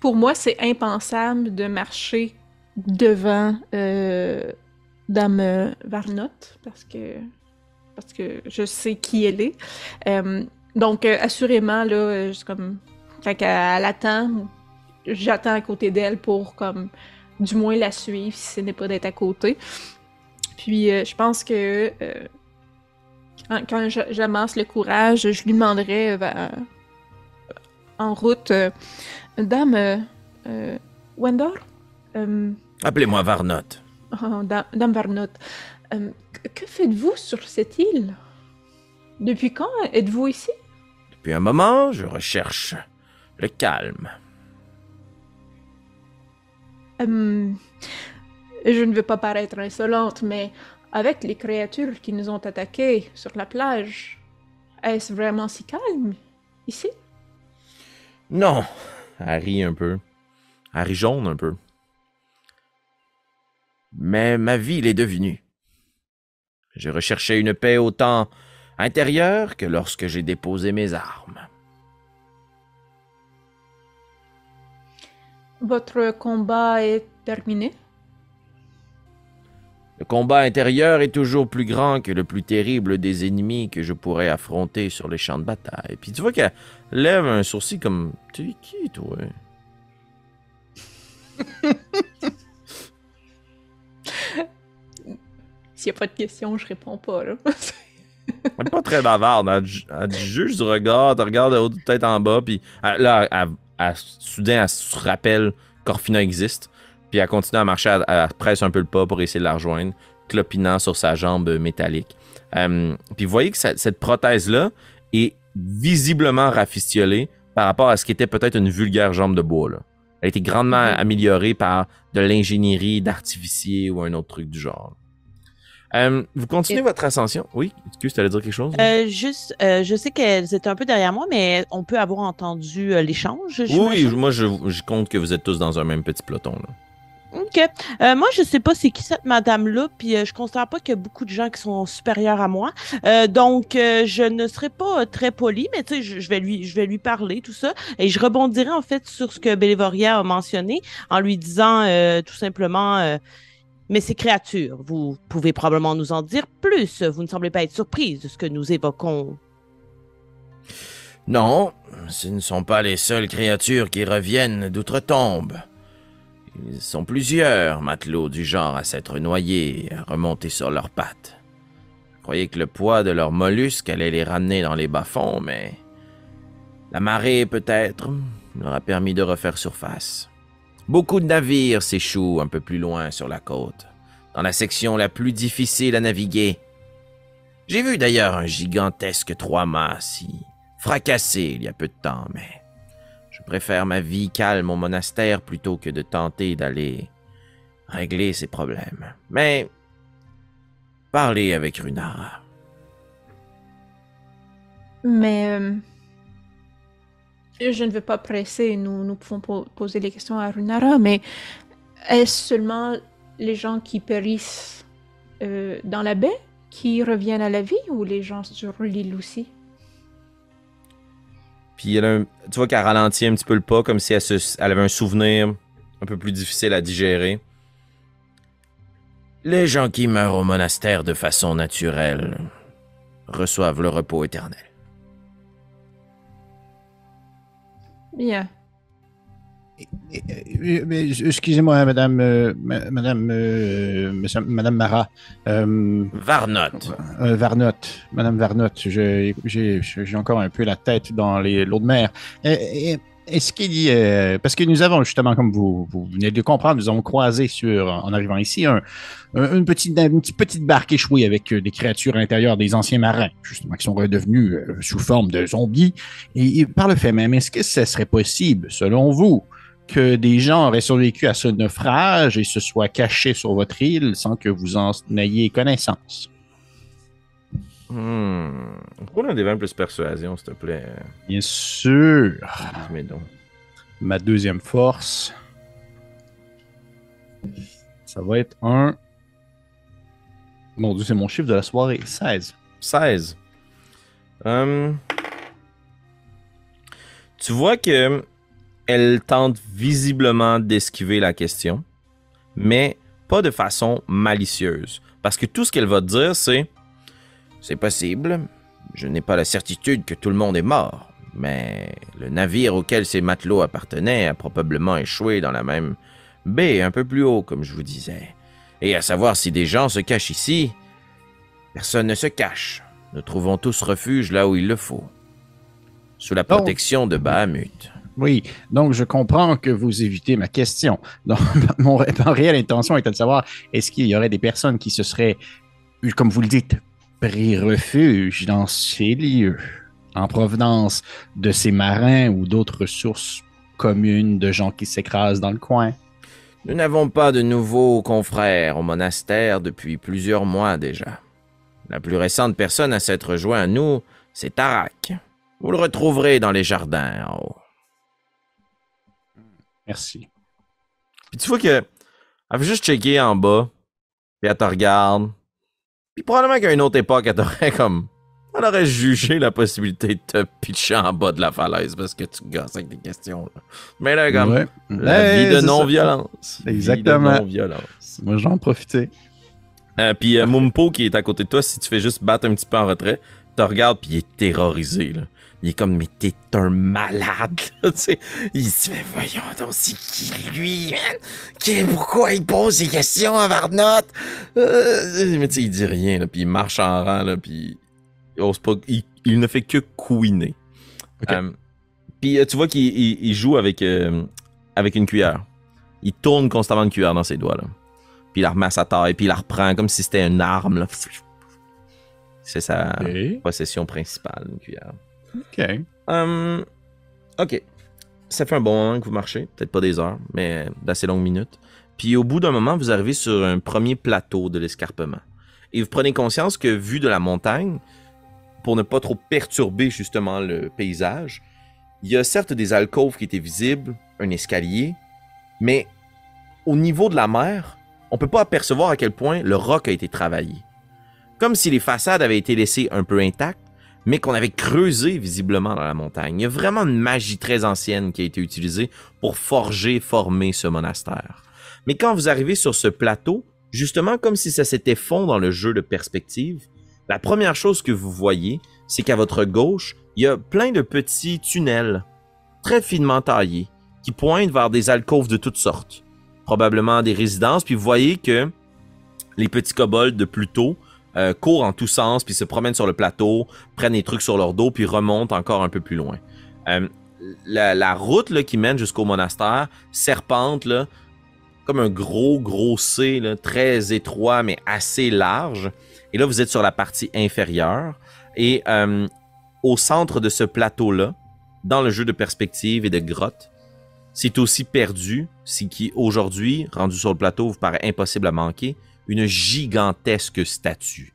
Pour moi, c'est impensable de marcher devant euh, Dame Varnot parce que, parce que je sais qui elle est. Euh, donc, euh, assurément, là, c'est comme quand elle attend, j'attends à côté d'elle pour comme du moins la suivre si ce n'est pas d'être à côté. Puis euh, je pense que euh, quand, quand j'amasse le courage, je lui demanderais euh, va- en route, Dame Wendor, Appelez-moi Varnot. oh, Dame, Dame Varnot, que faites-vous sur cette île? Depuis quand êtes-vous ici? Depuis un moment, je recherche le calme. Je ne veux pas paraître insolente, mais avec les créatures qui nous ont attaqués sur la plage, est-ce vraiment si calme ici? Non. Elle rit un peu. Elle rit jaune un peu. Mais ma ville est devenue. Je recherchais une paix autant intérieure que lorsque j'ai déposé mes armes. Votre combat est terminé? Le combat intérieur est toujours plus grand que le plus terrible des ennemis que je pourrais affronter sur les champs de bataille. Puis tu vois qu'elle lève un sourcil comme Tu es qui, toi? S'il n'y a pas de questions, je réponds pas. Là. Elle est pas très bavarde. Elle, elle juge du regard, elle regarde de haut de tête en bas, puis elle- là, elle- soudain, elle se rappelle qu'Orfina existe, puis elle continue à marcher, elle, elle presse un peu le pas pour essayer de la rejoindre, clopinant sur sa jambe métallique. Euh, puis vous voyez que cette, cette prothèse-là est visiblement rafistiolée par rapport à ce qui était peut-être une vulgaire jambe de bois. Là. Elle a été grandement Mhm. améliorée par de l'ingénierie d'artificier ou un autre truc du genre. Euh, vous continuez Et- votre ascension? Oui, excuse, tu allais dire quelque chose? Euh, juste, euh, je sais qu'elles étaient un peu derrière moi, mais on peut avoir entendu l'échange. Oui, moi je, je compte que vous êtes tous dans un même petit peloton. Là. OK. Euh, moi, je sais pas c'est qui cette madame-là, puis euh, je considère pas qu'il y a beaucoup de gens qui sont supérieurs à moi. Euh, donc, euh, je ne serai pas très poli, mais tu sais, je, vais lui, je vais lui parler, tout ça. Et je rebondirai en fait sur ce que Bélévoria a mentionné en lui disant tout simplement Mais ces créatures, vous pouvez probablement nous en dire plus. Vous ne semblez pas être surprise de ce que nous évoquons. Non, ce ne sont pas les seules créatures qui reviennent d'outre-tombe. Ils sont plusieurs matelots du genre à s'être noyés et à remonter sur leurs pattes. Je croyais que le poids de leurs mollusques allait les ramener dans les bas-fonds, mais la marée peut-être leur a permis de refaire surface. Beaucoup de navires s'échouent un peu plus loin sur la côte, dans la section la plus difficile à naviguer. J'ai vu d'ailleurs un gigantesque trois-mâts s'y fracasser il y a peu de temps, mais préfère ma vie calme au monastère plutôt que de tenter d'aller régler ces problèmes. Mais parlez avec Runara. Mais euh, je ne veux pas presser, nous, pouvons po- poser les questions à Runara, mais est-ce seulement les gens qui périssent euh, dans la baie qui reviennent à la vie ou les gens sur l'île aussi? Puis elle tu vois qu'elle ralentit un petit peu le pas, comme si elle avait un souvenir un peu plus difficile à digérer. Les gens qui meurent au monastère de façon naturelle reçoivent le repos éternel. Bien. Euh, mais, Excusez-moi, madame, euh, ma- madame, euh, monsieur- madame Marat. Euh, Varnot. euh, Varnot, madame Varnot, je- j'ai encore un peu la tête dans les- l'eau de mer. Euh, euh, Est-ce qu'il y a- Parce que nous avons justement, comme vous, vous venez de le comprendre, nous avons croisé sur, en arrivant ici, un- un- une, petite, une petite, barque échouée avec euh, des créatures à l'intérieur, des anciens marins, justement, qui sont redevenus euh, sous forme de zombies. Et, et par le fait même, est-ce que ce serait possible, selon vous, que des gens auraient survécu à ce naufrage et se soient cachés sur votre île sans que vous en ayez connaissance? Hmm. Roule un des 20 plus persuasion, s'il te plaît? Bien sûr. Mais donc. Ma deuxième force. Ça va être un. Mon Dieu, c'est mon chiffre de la soirée. 16. 16. Hum. Tu vois que elle tente visiblement d'esquiver la question, mais pas de façon malicieuse. Parce que tout ce qu'elle va te dire, c'est C'est possible. Je n'ai pas la certitude que tout le monde est mort, mais le navire auquel ces matelots appartenaient a probablement échoué dans la même baie un peu plus haut, comme je vous disais. Et à savoir si des gens se cachent ici, personne ne se cache. Nous trouvons tous refuge là où il le faut. Sous la protection de Bahamut. Oui, donc je comprends que vous évitez ma question. Mon, réelle intention était de savoir est-ce qu'il y aurait des personnes qui se seraient, comme vous le dites, pris refuge dans ces lieux, en provenance de ces marins ou d'autres sources communes de gens qui s'écrasent dans le coin? Nous n'avons pas de nouveaux confrères au monastère depuis plusieurs mois déjà. La plus récente personne à s'être joint à nous, c'est Tarak. Vous le retrouverez dans les jardins en haut. Merci. Puis tu vois que elle fait juste checker en bas, puis elle te regarde. Puis probablement qu'à une autre époque, elle t'aurait comme. Elle aurait jugé la possibilité de te pitcher en bas de la falaise parce que tu gosses avec des questions. là. Mais là, comme. Ouais. La vie de non-violence. Exactement. Vie de non-violence. Moi, j'en profiter. Euh, puis euh, Mumpo qui est à côté de toi, si tu fais juste battre un petit peu en retrait, te regarde puis il est terrorisé. Là. Il est comme mais t'es un malade. là, tu sais. il se fait voyons donc c'est qui lui, man? Qui- pourquoi il pose des questions à Varnot? Euh, mais tu sais, il dit rien là, puis il marche en rang là, puis il ose pas, il, il ne fait que couiner. Euh, puis euh, tu vois qu'il il- il joue avec euh, avec une cuillère. Il tourne constamment une cuillère dans ses doigts là puis il la remet à sa taille, puis il la reprend comme si c'était une arme. là. C'est sa possession principale, une cuillère. Ok. Hum, ok. Ça fait un bon moment que vous marchez, peut-être pas des heures, mais d'assez longues minutes. Puis au bout d'un moment, vous arrivez sur un premier plateau de l'escarpement. Et vous prenez conscience que, vu de la montagne, pour ne pas trop perturber justement le paysage, il y a certes des alcôves qui étaient visibles, un escalier, mais au niveau de la mer, on peut pas apercevoir à quel point le roc a été travaillé. Comme si les façades avaient été laissées un peu intactes, mais qu'on avait creusé visiblement dans la montagne. Il y a vraiment une magie très ancienne qui a été utilisée pour forger, former ce monastère. Mais quand vous arrivez sur ce plateau, justement comme si ça s'était fond dans le jeu de perspective, la première chose que vous voyez, c'est qu'à votre gauche, il y a plein de petits tunnels, très finement taillés, qui pointent vers des alcôves de toutes sortes. Probablement des résidences, puis vous voyez que les petits kobolds de plus tôt euh, courent en tous sens, puis se promènent sur le plateau, prennent des trucs sur leur dos, puis remontent encore un peu plus loin. Euh, la, route qui mène jusqu'au monastère serpente comme un gros, gros C, très étroit, mais assez large. Et là, vous êtes sur la partie inférieure. Et euh, au centre de ce plateau-là, dans le jeu de perspective et de grotte, c'est aussi perdu, ce qui aujourd'hui, rendu sur le plateau, vous paraît impossible à manquer, une gigantesque statue,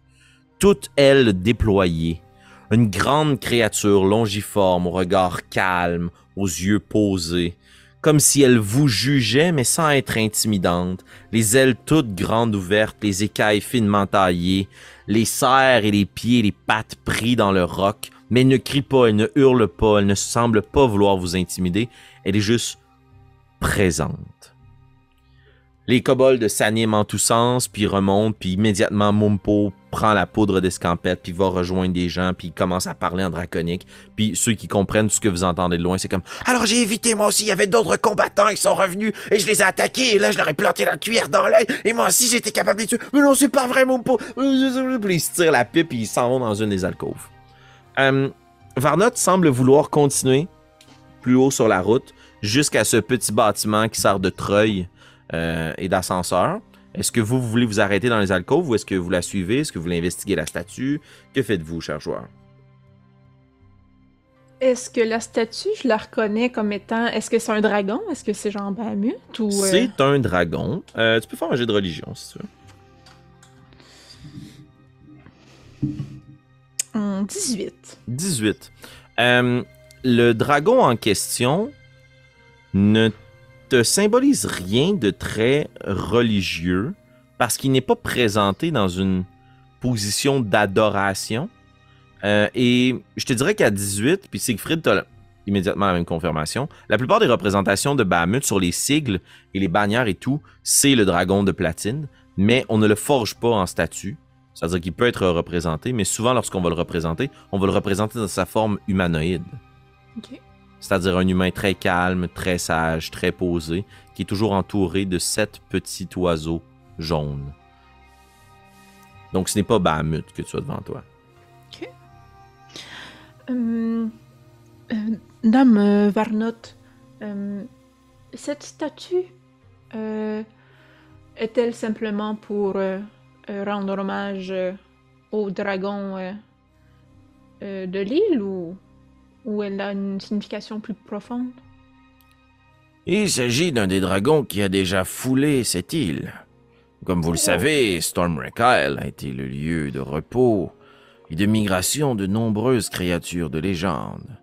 toute elle déployée, une grande créature longiforme, au regard calme, aux yeux posés, comme si elle vous jugeait mais sans être intimidante, les ailes toutes grandes ouvertes, les écailles finement taillées, les serres et les pieds les pattes pris dans le roc, mais elle ne crie pas, elle ne hurle pas, elle ne semble pas vouloir vous intimider, elle est juste présente. Les kobolds s'animent en tous sens, puis remontent, puis immédiatement Mumpo prend la poudre d'escampette, puis va rejoindre des gens, puis commence à parler en draconique. Puis ceux qui comprennent ce que vous entendez de loin, c'est comme Alors j'ai évité, moi aussi, il y avait d'autres combattants qui sont revenus et je les ai attaqués et là je leur ai planté la cuillère dans l'œil et moi aussi j'étais capable de tuer. Mais non, c'est pas vrai, mon pot. Puis ils se tirent la pipe, puis ils s'en vont dans une des alcôves. Euh, Varnot semble vouloir continuer plus haut sur la route, jusqu'à ce petit bâtiment qui sert de treuil euh, et d'ascenseur. Est-ce que vous, vous voulez vous arrêter dans les alcôves ou est-ce que vous la suivez? Est-ce que vous voulez investiguer la statue? Que faites-vous, cher joueur? Est-ce que la statue, je la reconnais comme étant. Est-ce que c'est un dragon? Est-ce que c'est genre Bahamut ou. euh, C'est un dragon. Euh, tu peux faire un jeu de religion, si tu veux. hum, 18. 18. Euh, le dragon en question ne symbolise rien de très religieux parce qu'il n'est pas présenté dans une position d'adoration. Euh, et je te dirais qu'à 18, puis Siegfried, tu immédiatement la même confirmation, la plupart des représentations de Bahamut sur les sigles et les bannières et tout, c'est le dragon de platine, mais on ne le forge pas en statue. C'est-à-dire qu'il peut être représenté, mais souvent lorsqu'on va le représenter, on va le représenter dans sa forme humanoïde. C'est-à-dire un humain très calme, très sage, très posé, qui est toujours entouré de sept petits oiseaux jaune. Donc ce n'est pas Bahamut que tu as devant toi. Euh, euh, Dame euh, Varnot, cette statue est-elle simplement pour rendre hommage au dragon de l'île ou, ou elle a une signification plus profonde? Il s'agit d'un des dragons qui a déjà foulé cette île. Comme vous le savez, Stormwreck Isle a été le lieu de repos et de migration de nombreuses créatures de légende.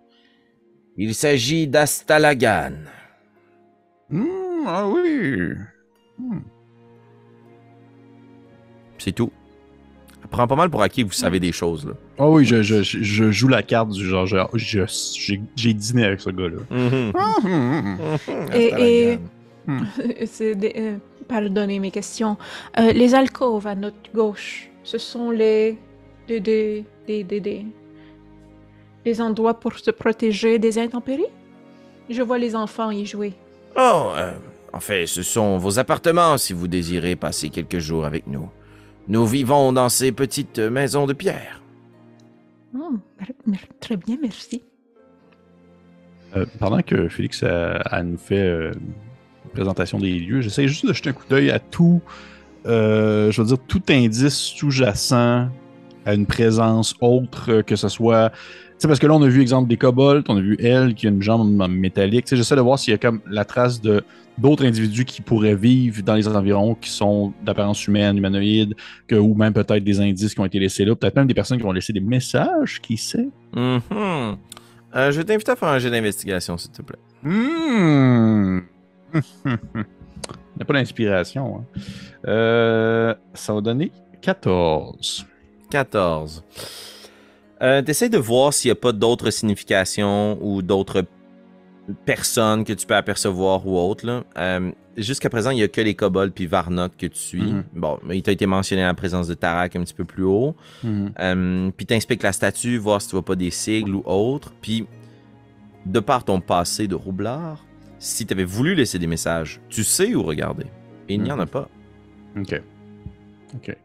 Il s'agit d'Astalagan. Hmm, ah oui. C'est tout. Prends pas mal pour acquis que vous savez des choses. Là. Ah oui, je, je, je- joue la carte du genre, j'ai j'ai dîné avec ce gars-là. Et, et- Hmm. c'est des- euh, pardonnez mes questions. Euh, les alcôves à notre gauche, ce sont les des, des, des, des, des- des endroits pour se protéger des intempéries? Je vois les enfants y jouer. Oh, euh, en fait, ce sont vos appartements si vous désirez passer quelques jours avec nous. Nous vivons dans ces petites maisons de pierre. Oh, très bien, merci. Euh, pendant que Félix euh, elle nous fait euh, une présentation des lieux, j'essaie juste de jeter un coup d'œil à tout, euh, je veux dire, tout indice sous-jacent à une présence autre que ce soit. Tu sais, parce que là, on a vu, exemple, des kobolds, on a vu elle qui a une jambe métallique. Tu sais, j'essaie de voir s'il y a comme la trace de d'autres individus qui pourraient vivre dans les environs, qui sont d'apparence humaine, humanoïde, que, ou même peut-être des indices qui ont été laissés là, peut-être même des personnes qui ont laissé des messages, qui sait? Mhm. Euh, je vais t'inviter à faire un jet d'investigation, s'il te plaît. Il n'y a pas d'inspiration. hein. Euh, ça va donner 14. 14. Euh, T'essaies de voir s'il n'y a pas d'autres significations ou d'autres personnes que tu peux apercevoir ou autres. là. Euh, Jusqu'à présent, il n'y a que les kobolds puis Varnot que tu suis. Mhm. Bon, mais il t'a été mentionné la présence de Tarak un petit peu plus haut. Euh, puis t'inspectes la statue, voir si tu vois pas des sigles ou autres. Puis, de par ton passé de roublard, si tu avais voulu laisser des messages, tu sais où regarder. Et il n'y en a pas. Ok. Ok.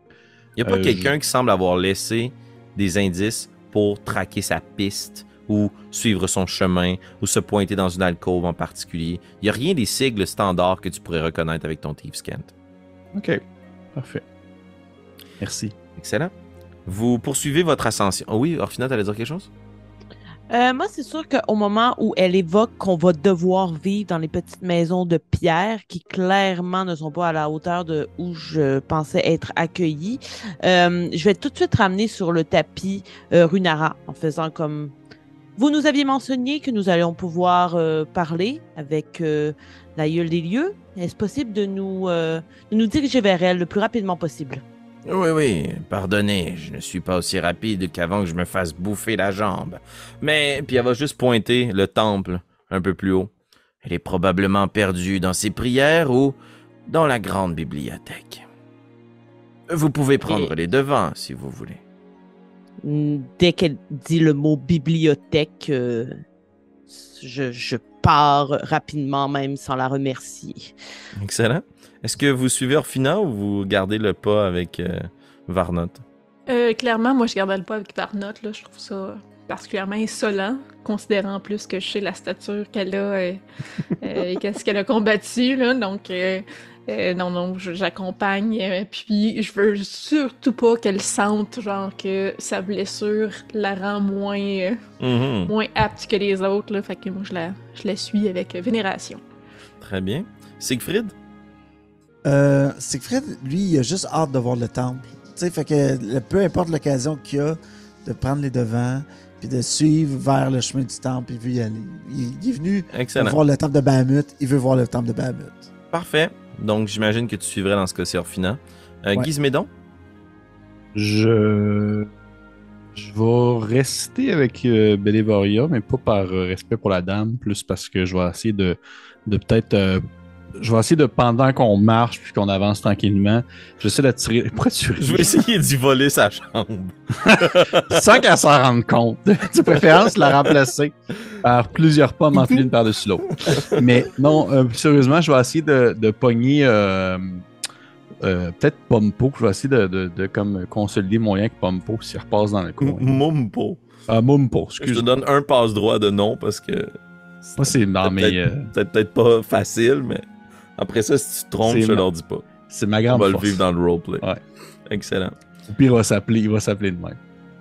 Il n'y a pas Euh, quelqu'un qui semble avoir laissé des indices pour traquer sa piste? Ou suivre son chemin ou se pointer dans une alcôve en particulier. Il n'y a rien des sigles standards que tu pourrais reconnaître avec ton Thieves Cant. Ok. Parfait. Merci. Excellent. Vous poursuivez votre ascension. Oh oui, Orphina, t'allais dire quelque chose? Euh, moi, c'est sûr qu'au moment où elle évoque qu'on va devoir vivre dans les petites maisons de pierre qui clairement ne sont pas à la hauteur de où je pensais être accueillie, euh, je vais tout de suite ramener sur le tapis euh, Runara en faisant comme vous nous aviez mentionné que nous allions pouvoir euh, parler avec euh, l'aïeul des lieux. Est-ce possible de nous, euh, de nous diriger vers elle le plus rapidement possible? Oui, oui, pardonnez, je ne suis pas aussi rapide qu'avant que je me fasse bouffer la jambe. Mais Puis elle va juste pointer le temple un peu plus haut. elle est probablement perdue dans ses prières ou dans la grande bibliothèque. Vous pouvez prendre Et- les devants si vous voulez. Dès qu'elle dit le mot bibliothèque, euh, je, je pars rapidement, même sans la remercier. Excellent. Est-ce que vous suivez Orphina ou vous gardez le pas avec euh, Varnot? Euh, clairement, moi, je gardais le pas avec Varnot, là. Je trouve ça particulièrement insolent, considérant en plus que je sais la stature qu'elle a euh, et qu'est-ce qu'elle a combattu, là. Donc, euh, non, non, j'accompagne. euh, puis, je veux surtout pas qu'elle sente, genre, que sa blessure la rend moins, euh, Mhm. moins apte que les autres, là. Fait que moi, je la, je la suis avec vénération. Très bien. Siegfried? Euh, Siegfried, lui, il a juste hâte de voir le temple. Tu sais, fait que peu importe l'occasion qu'il a de prendre les devants, puis de suivre vers le chemin du temple, il veut y aller. Il, il est venu Excellent. voir le temple de Bahamut, il veut voir le temple de Bahamut. Parfait. Donc, j'imagine que tu suivrais dans ce cas-ci Orphina. Euh, Ouais. Gizmédon? Je. Je vais rester avec euh, mais pas par euh, respect pour la dame, plus parce que je vais essayer de, de peut-être. Je vais essayer de, pendant qu'on marche puis qu'on avance tranquillement, j'essaie. Pourquoi tu ris? Je vais essayer d'y voler sa chambre. Sans qu'elle s'en rende compte. de préférence, la remplacer par plusieurs pommes enfilées une par-dessus l'autre. Mais non, euh, sérieusement, je vais essayer de, de pogner. euh, euh, peut-être Pompo. Je vais essayer de, de, de comme consolider mon lien avec Pompo s'il repasse dans le coin. Mumpo. Ah, Mumpo, Je te donne un passe droit de nom parce que c'est peut-être euh, c'est peut-être pas facile, mais après ça, si tu te trompes, je te leur dis pas. c'est ma On grande va le force. vivre dans le roleplay. Ouais. Excellent. Pire, il va s'appeler, il va s'appeler de même.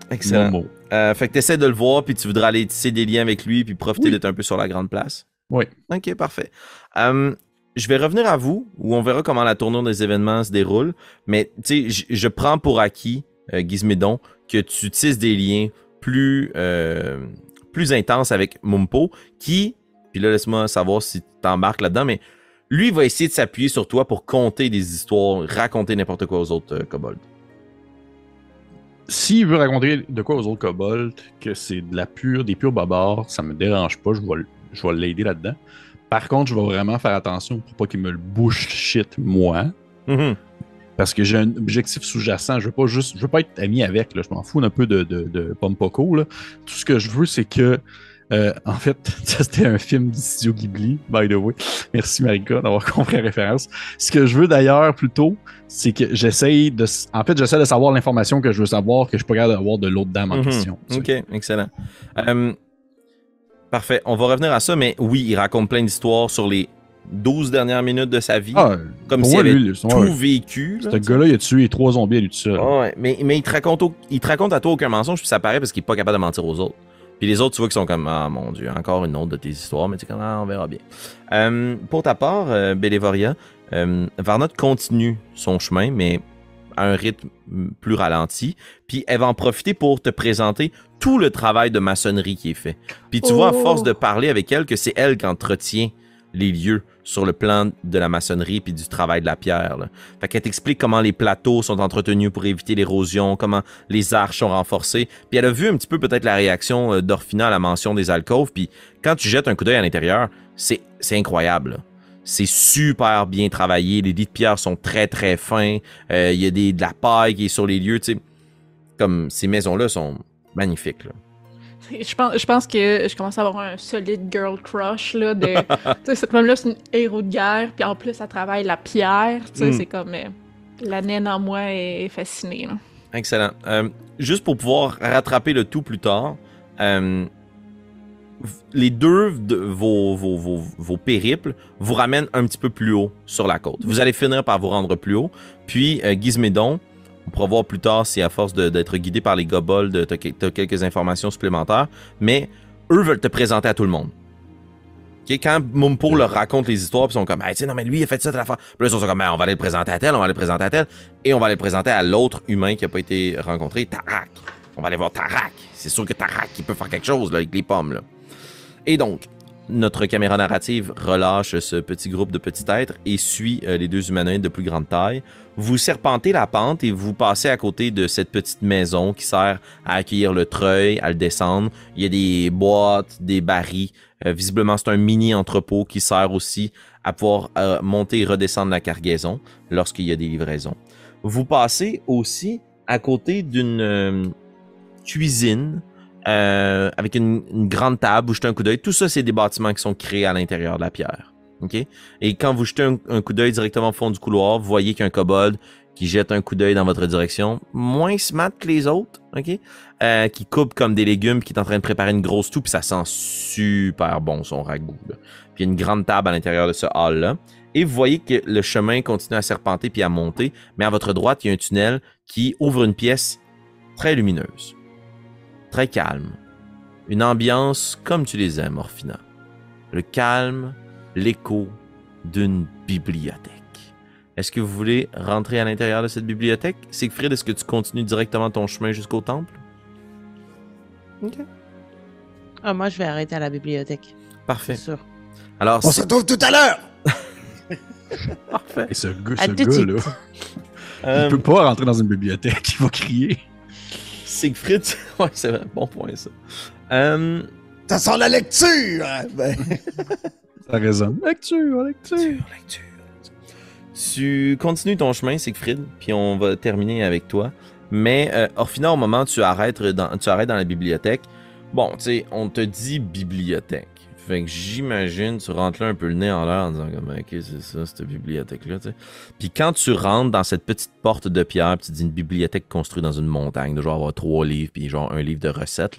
Excellent. Euh, fait que tu essaies de le voir, puis tu voudras aller tisser des liens avec lui, puis profiter Oui. d'être un peu sur la grande place. Oui. Ok, parfait. Euh, je vais revenir à vous, où on verra comment la tournure des événements se déroule. Mais tu sais, je- prends pour acquis, euh, Gizmédon, que tu tisses des liens plus, euh, plus intenses avec Mumpo, qui, puis là, laisse-moi savoir si tu t'embarques là-dedans, mais lui va essayer de s'appuyer sur toi pour conter des histoires, raconter n'importe quoi aux autres euh, kobolds. S'il veut raconter de quoi aux autres kobolds, que c'est de la pure, des purs babards, ça me dérange pas, je vais, je vais l'aider là-dedans. Par contre, je vais vraiment faire attention pour pas qu'il me le bouche shit moi. Mhm. Parce que j'ai un objectif sous-jacent. Je veux pas juste. Je veux pas être ami avec. Là. Je m'en fous un peu de, de, de. Là. Tout ce que je veux, c'est que. Euh, en fait, ça c'était un film du studio Ghibli, by the way. Merci Marika d'avoir compris la référence. Ce que je veux d'ailleurs plutôt, c'est que j'essaye de. En fait, j'essaie de savoir l'information que je veux savoir, que je capable d'avoir de l'autre dame en Mhm. question. tu sais. Ok, excellent. Euh, parfait, on va revenir à ça, mais oui, il raconte plein d'histoires sur les 12 dernières minutes de sa vie, Ah, comme s'il avait lui, tout ouais, vécu. Ce gars-là, il a tué trois zombies à lui tout seul. Ah ouais, mais, mais il, te raconte au- il te raconte à toi aucun mensonge, puis ça paraît parce qu'il est pas capable de mentir aux autres. Puis les autres, tu vois, qui sont comme Ah mon Dieu, encore une autre de tes histoires, mais tu sais, comme Ah, on verra bien. Euh, pour ta part, euh, Bélévoria, euh, Varnot continue son chemin, mais à un rythme plus ralenti. Puis elle va en profiter pour te présenter tout le travail de maçonnerie qui est fait. Puis tu vois, à Oh. force de parler avec elle, que c'est elle qui entretient les lieux sur le plan de la maçonnerie puis du travail de la pierre. Fait qu'elle t'explique comment les plateaux sont entretenus pour éviter l'érosion, comment les arches sont renforcées. Puis elle a vu un petit peu peut-être la réaction euh, d'Orphina à la mention des alcôves. Puis quand tu jettes un coup d'œil à l'intérieur, c'est incroyable. C'est super bien travaillé. Les lits de pierre sont très très fins. Euh, Il y a de la paille qui est sur les lieux. Comme ces maisons-là sont magnifiques. Je pense, je pense que je commence à avoir un solide girl crush, là, de... cette femme-là, c'est une héros de guerre, puis en plus, elle travaille la pierre, Mm. c'est comme... euh, la naine en moi est fascinée, là. Excellent. Euh, juste pour pouvoir rattraper le tout plus tard, euh, les deux de vos, vos, vos, vos périples vous ramènent un petit peu plus haut sur la côte. Vous allez finir par vous rendre plus haut. Puis, Gizmédon, on pourra voir plus tard si à force de- d'être guidé par les gobolds, tu as, quelques informations supplémentaires. Mais eux veulent te présenter à tout le monde. Ok, Quand Mumpo leur raconte les histoires, ils sont comme, hey, tu sais, non, mais lui, il a fait ça, telle affaire. Puis là, ils sont comme, on va aller le présenter à tel, on va aller le présenter à tel, et on va aller le présenter à l'autre humain qui n'a pas été rencontré, Tarak. On va aller voir Tarak. C'est sûr que Tarak, il peut faire quelque chose là, avec les pommes. Là. Et donc, notre caméra narrative relâche ce petit groupe de petits êtres et suit euh, les deux humanoïdes de plus grande taille. Vous serpentez la pente et vous passez à côté de cette petite maison qui sert à accueillir le treuil, à le descendre. Il y a des boîtes, des barils. Euh, visiblement, c'est un mini entrepôt qui sert aussi à pouvoir euh, monter et redescendre la cargaison lorsqu'il y a des livraisons. Vous passez aussi à côté d'une cuisine euh, avec une, grande table, vous jetez un coup d'œil. Tout ça, c'est des bâtiments qui sont créés à l'intérieur de la pierre. OK? Et quand vous jetez un, coup d'œil directement au fond du couloir, vous voyez qu'il y a un kobold qui jette un coup d'œil dans votre direction, moins smart que les autres? Euh, qui coupe comme des légumes, qui est en train de préparer une grosse toux, puis ça sent super bon son ragoût. là. Puis il y a une grande table à l'intérieur de ce hall-là. Et vous voyez que le chemin continue à serpenter puis à monter, mais à votre droite, il y a un tunnel qui ouvre une pièce très lumineuse, très calme. Une ambiance comme tu les aimes, Orphina. Le calme, l'écho d'une bibliothèque. Est-ce que vous voulez rentrer à l'intérieur de cette bibliothèque? Siegfried, est-ce que tu continues directement ton chemin jusqu'au temple? Ah, moi, je vais arrêter à la bibliothèque. Parfait. C'est sûr. Alors, On se c'est retrouve tout à l'heure! parfait. Et ce, gars- ce gars-là, suite. Euh, il peut pas rentrer dans une bibliothèque, il va crier. Siegfried, ouais, c'est vrai, bon point ça. Euh, Ça sent la lecture! hein? Ben, Ça résonne. Lecture, lecture. lecture, lecture. Tu continues ton chemin, Siegfried, puis on va terminer avec toi. Mais euh, Orphina, au moment où tu arrêtes dans, tu arrêtes dans la bibliothèque, bon, tu sais, on te dit bibliothèque. Fait que j'imagine, tu rentres là un peu le nez en l'air en disant comme, ok, c'est ça, cette bibliothèque-là. Puis quand tu rentres dans cette petite porte de pierre, puis tu dis une bibliothèque construite dans une montagne, de genre avoir trois livres, puis genre un livre de recettes.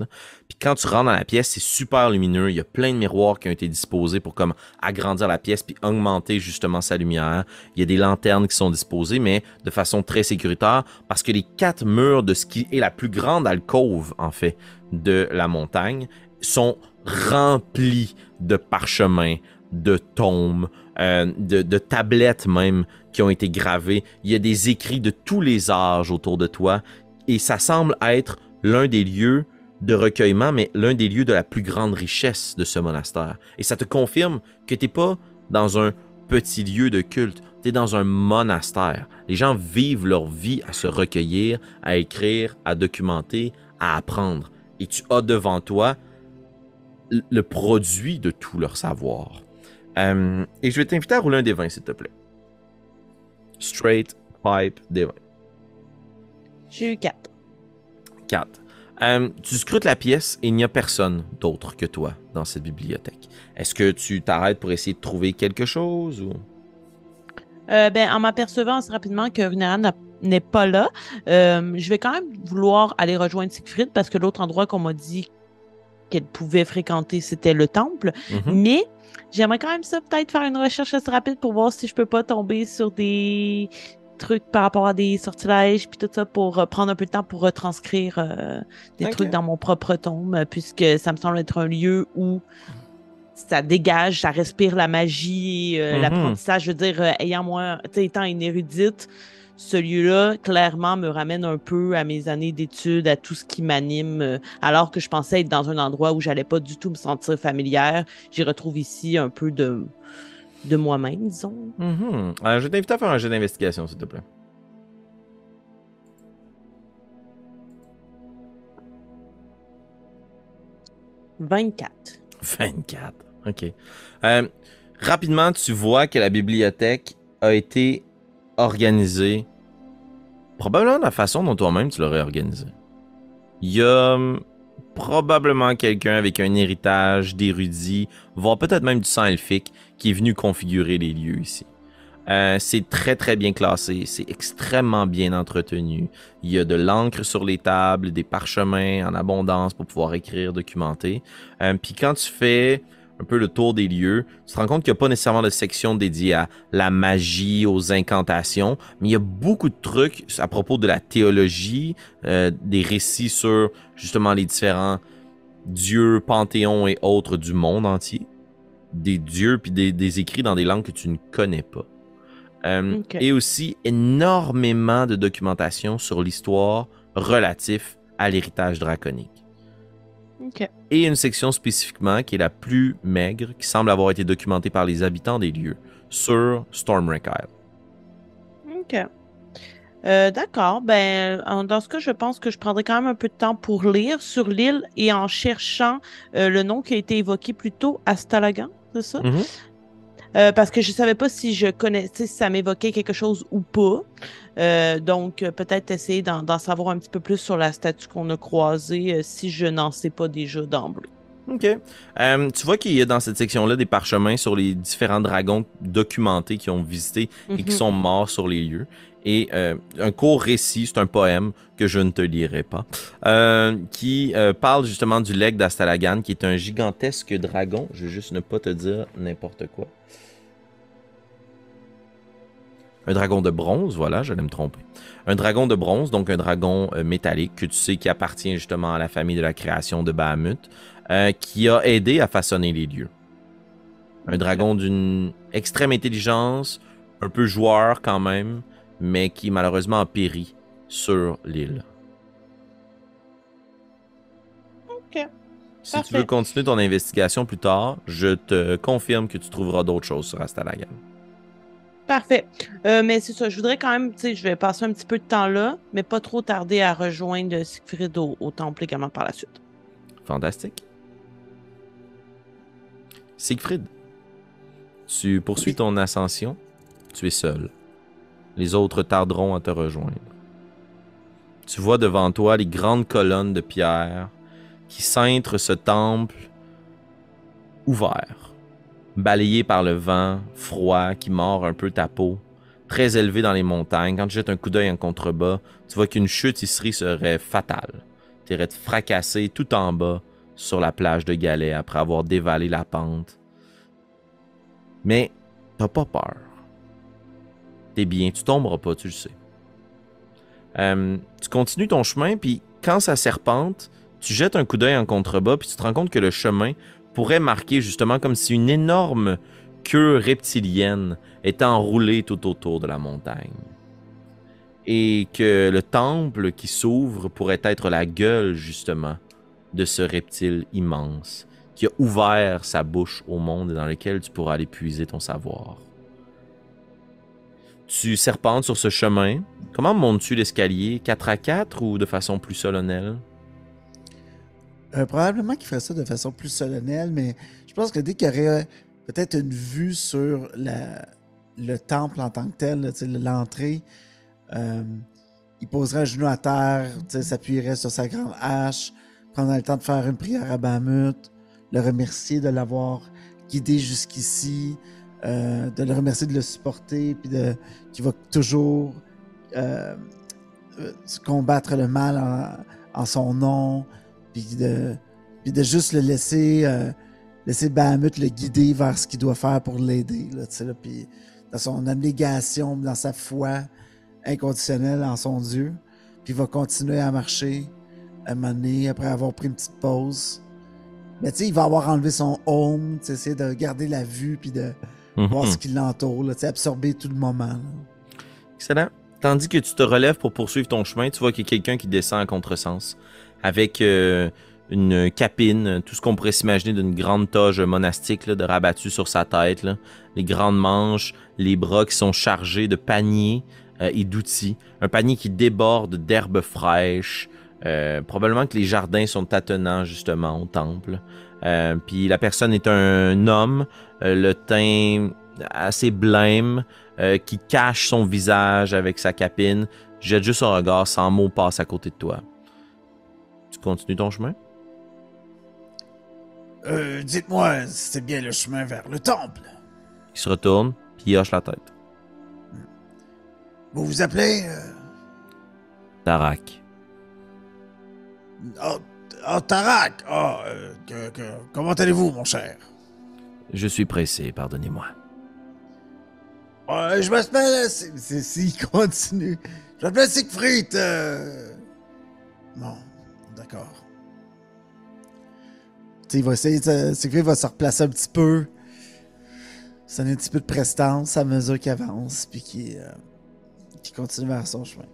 Puis quand tu rentres dans la pièce, c'est super lumineux, il y a plein de miroirs qui ont été disposés pour comme agrandir la pièce, puis augmenter justement sa lumière. Il y a des lanternes qui sont disposées, mais de façon très sécuritaire, parce que les quatre murs de ce qui est la plus grande alcôve, en fait, de la montagne, sont remplis de parchemins, de tomes, euh, de, de tablettes même qui ont été gravées. Il y a des écrits de tous les âges autour de toi et ça semble être l'un des lieux de recueillement, mais l'un des lieux de la plus grande richesse de ce monastère. Et ça te confirme que tu n'es pas dans un petit lieu de culte, tu es dans un monastère. Les gens vivent leur vie à se recueillir, à écrire, à documenter, à apprendre. Et tu as devant toi le produit de tout leur savoir. Euh, et je vais t'inviter à rouler un des 20, s'il te plaît. Straight, pipe, des 20. J'ai eu 4. 4. Euh, tu scrutes la pièce et il n'y a personne d'autre que toi dans cette bibliothèque. Est-ce que tu t'arrêtes pour essayer de trouver quelque chose ou... Euh, ben, en m'apercevant assez rapidement que Runeran n'a- n'est pas là, euh, je vais quand même vouloir aller rejoindre Siegfried parce que l'autre endroit qu'on m'a dit qu'elle pouvait fréquenter, c'était le temple. Mhm. Mais j'aimerais quand même ça, peut-être faire une recherche assez rapide pour voir si je peux pas tomber sur des trucs par rapport à des sortilèges puis tout ça pour euh, prendre un peu de temps pour retranscrire euh, des trucs dans mon propre tome euh, puisque ça me semble être un lieu où ça dégage, ça respire la magie, euh, Mhm. l'apprentissage. Je veux dire, ayant moi, étant une érudite, ce lieu-là, clairement, me ramène un peu à mes années d'études, à tout ce qui m'anime, euh, alors que je pensais être dans un endroit où j'allais pas du tout me sentir familière. J'y retrouve ici un peu de, de moi-même, disons. Mhm. Euh, je vais t'inviter à faire un jeu d'investigation, s'il te plaît. « 24. 24. OK. Euh, rapidement, tu vois que la bibliothèque a été organisée probablement la façon dont toi-même tu l'aurais organisée. Il y a hum, probablement quelqu'un avec un héritage d'érudit, voire peut-être même du sang elfique, qui est venu configurer les lieux ici. Euh, c'est très très bien classé, c'est extrêmement bien entretenu. Il y a de l'encre sur les tables, des parchemins en abondance pour pouvoir écrire, documenter. Euh, Puis quand tu fais un peu le tour des lieux, tu te rends compte qu'il n'y a pas nécessairement de section dédiée à la magie, aux incantations, mais il y a beaucoup de trucs à propos de la théologie, euh, des récits sur justement les différents dieux, panthéons et autres du monde entier. Des dieux puis des, des écrits dans des langues que tu ne connais pas. Euh. Et aussi énormément de documentation sur l'histoire relatif à l'héritage draconique OK. et une section spécifiquement qui est la plus maigre, qui semble avoir été documentée par les habitants des lieux, sur Stormwreck Isle. OK. Euh, D'accord. Ben, en- dans ce cas, je pense que je prendrai quand même un peu de temps pour lire sur l'île et en cherchant euh, le nom qui a été évoqué plus tôt, Astalagan, c'est ça? Mhm. Euh, parce que je savais pas si je connaissais, si ça m'évoquait quelque chose ou pas. Euh, donc, euh, peut-être essayer d'en savoir un petit peu plus sur la statue qu'on a croisée si je n'en sais pas déjà d'emblée. Ok. Euh, tu vois qu'il y a dans cette section-là des parchemins sur les différents dragons documentés qui ont visité et qui Mhm. sont morts sur les lieux. Et euh, un court récit, c'est un poème que je ne te lirai pas, euh, qui euh, parle justement du legs d'Astalagan, qui est un gigantesque dragon. Je vais juste ne pas te dire n'importe quoi. Un dragon de bronze, voilà, j'allais me tromper. Un dragon de bronze, donc un dragon métallique que tu sais qui appartient justement à la famille de la création de Bahamut, qui a aidé à façonner les lieux. Un dragon d'une extrême intelligence, un peu joueur quand même, mais qui malheureusement a péri sur l'île. OK. Si Parfait. tu veux continuer ton investigation plus tard, je te confirme que tu trouveras d'autres choses sur Astalagan. Parfait. Euh, mais c'est ça, je voudrais quand même, tu sais, je vais passer un petit peu de temps là, mais pas trop tarder à rejoindre Siegfried au, au temple également par la suite. Fantastique. Siegfried, tu poursuis ton ascension. Tu es seul. Les autres tarderont à te rejoindre. Tu vois devant toi les grandes colonnes de pierre qui cintrent ce temple ouvert, balayé par le vent froid qui mord un peu ta peau, très élevé dans les montagnes. Quand tu jettes un coup d'œil en contrebas, tu vois qu'une chute serait fatale. Tu irais te fracasser tout en bas sur la plage de Galets après avoir dévalé la pente. Mais t'as pas peur. T'es bien, tu tomberas pas, tu le sais. Euh, tu continues ton chemin, puis quand ça serpente, tu jettes un coup d'œil en contrebas, puis tu te rends compte que le chemin pourrait marquer justement comme si une énorme queue reptilienne était enroulée tout autour de la montagne. Et que le temple qui s'ouvre pourrait être la gueule justement de ce reptile immense qui a ouvert sa bouche au monde et dans lequel tu pourras aller puiser ton savoir. Tu serpentes sur ce chemin. Comment montes-tu l'escalier 4 à 4 ou de façon plus solennelle? Euh, probablement qu'il ferait ça de façon plus solennelle, mais je pense que dès qu'il aurait peut-être une vue sur le temple en tant que tel, l'entrée, euh, il poserait un genou à terre, s'appuierait sur sa grande hache, prendrait le temps de faire une prière à Bahamut, le remercier de l'avoir guidé jusqu'ici, euh, de le remercier de le supporter, puis de qu'il va toujours euh, euh, combattre le mal en, son nom, puis de, puis de juste le laisser, laisser Bahamut le guider vers ce qu'il doit faire pour l'aider, là, là, puis dans son abnégation, dans sa foi inconditionnelle en son Dieu, puis il va continuer à marcher à un moment donné, après avoir pris une petite pause. Mais tu sais, il va avoir enlevé son home, tu sais, essayer de garder la vue, puis de voir Mhm. ce qui l'entoure, absorber tout le moment. là. Excellent. Tandis que tu te relèves pour poursuivre ton chemin, tu vois qu'il y a quelqu'un qui descend à contresens avec euh, une capine, tout ce qu'on pourrait s'imaginer d'une grande toge monastique là, de rabattu sur sa tête, là. les grandes manches, les bras qui sont chargés de paniers euh, et d'outils, un panier qui déborde d'herbes fraîches. euh, probablement que les jardins sont attenants justement au temple. Euh, Puis la personne est un homme, euh, le teint assez blême, euh, qui cache son visage avec sa capine, jette juste un regard sans mot passe à côté de toi. Tu continues ton chemin? Dites-moi, c'est bien le chemin vers le temple. Il se retourne, puis il hoche la tête. Vous vous appelez Tarak. oh, oh, Tarak. Oh, euh, que- que- comment allez-vous, mon cher? Je suis pressé, pardonnez-moi. Euh, je m'appelle. S'il continue. Je m'appelle Siegfried. euh. Bon, d'accord. Tu sais, il va essayer. de- Siegfried va se replacer un petit peu. Ça donne un petit peu de prestance à mesure qu'il avance, puis qu'il euh, qu'il continue vers son chemin.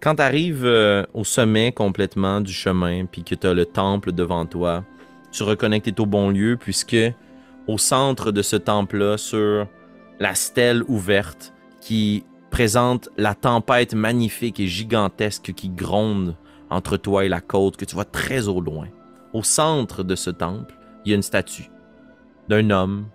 Quand tu arrives au sommet complètement du chemin, puis que tu as le temple devant toi, tu reconnais que es au bon lieu, puisque au centre de ce temple-là, sur la stèle ouverte qui présente la tempête magnifique et gigantesque qui gronde entre toi et la côte, que tu vois très au loin, au centre de ce temple, il y a une statue d'un homme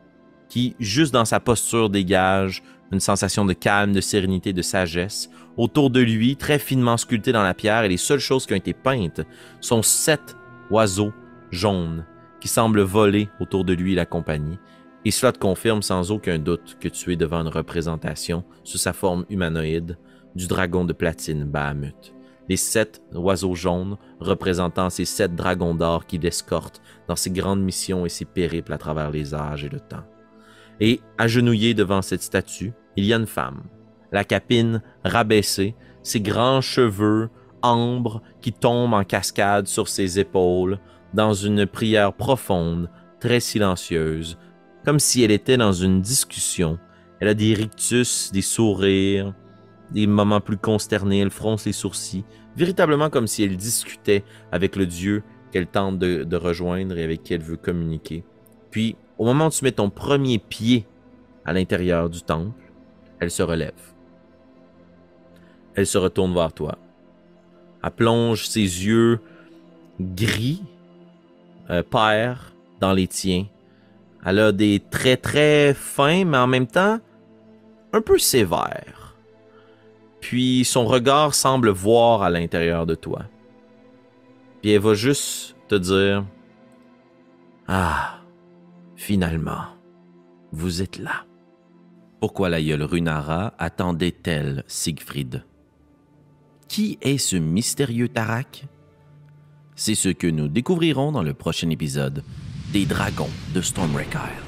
qui, juste dans sa posture, dégage une sensation de calme, de sérénité, de sagesse. Autour de lui, très finement sculpté dans la pierre, et les seules choses qui ont été peintes sont sept oiseaux jaunes qui semblent voler autour de lui et la compagnie. Et cela te confirme sans aucun doute que tu es devant une représentation, sous sa forme humanoïde, du dragon de platine Bahamut. Les sept oiseaux jaunes représentant ces sept dragons d'or qui l'escortent dans ses grandes missions et ses périples à travers les âges et le temps. Et, agenouillée devant cette statue, il y a une femme, la capine rabaissée, ses grands cheveux ambre qui tombent en cascade sur ses épaules, dans une prière profonde, très silencieuse, comme si elle était dans une discussion. Elle a des rictus, des sourires, des moments plus consternés, elle fronce les sourcils, véritablement comme si elle discutait avec le Dieu qu'elle tente de, de rejoindre et avec qui elle veut communiquer. Puis, au moment où tu mets ton premier pied à l'intérieur du temple, elle se relève. Elle se retourne vers toi. Elle plonge ses yeux gris, euh, dans les tiens. Elle a des traits très fins, mais en même temps un peu sévères. Puis son regard semble voir à l'intérieur de toi. Puis elle va juste te dire Ah, finalement, vous êtes là. Pourquoi l'aïeul Runara attendait-elle Siegfried? Qui est ce mystérieux Tarak? C'est ce que nous découvrirons dans le prochain épisode des Dragons de Stormwreck Isle.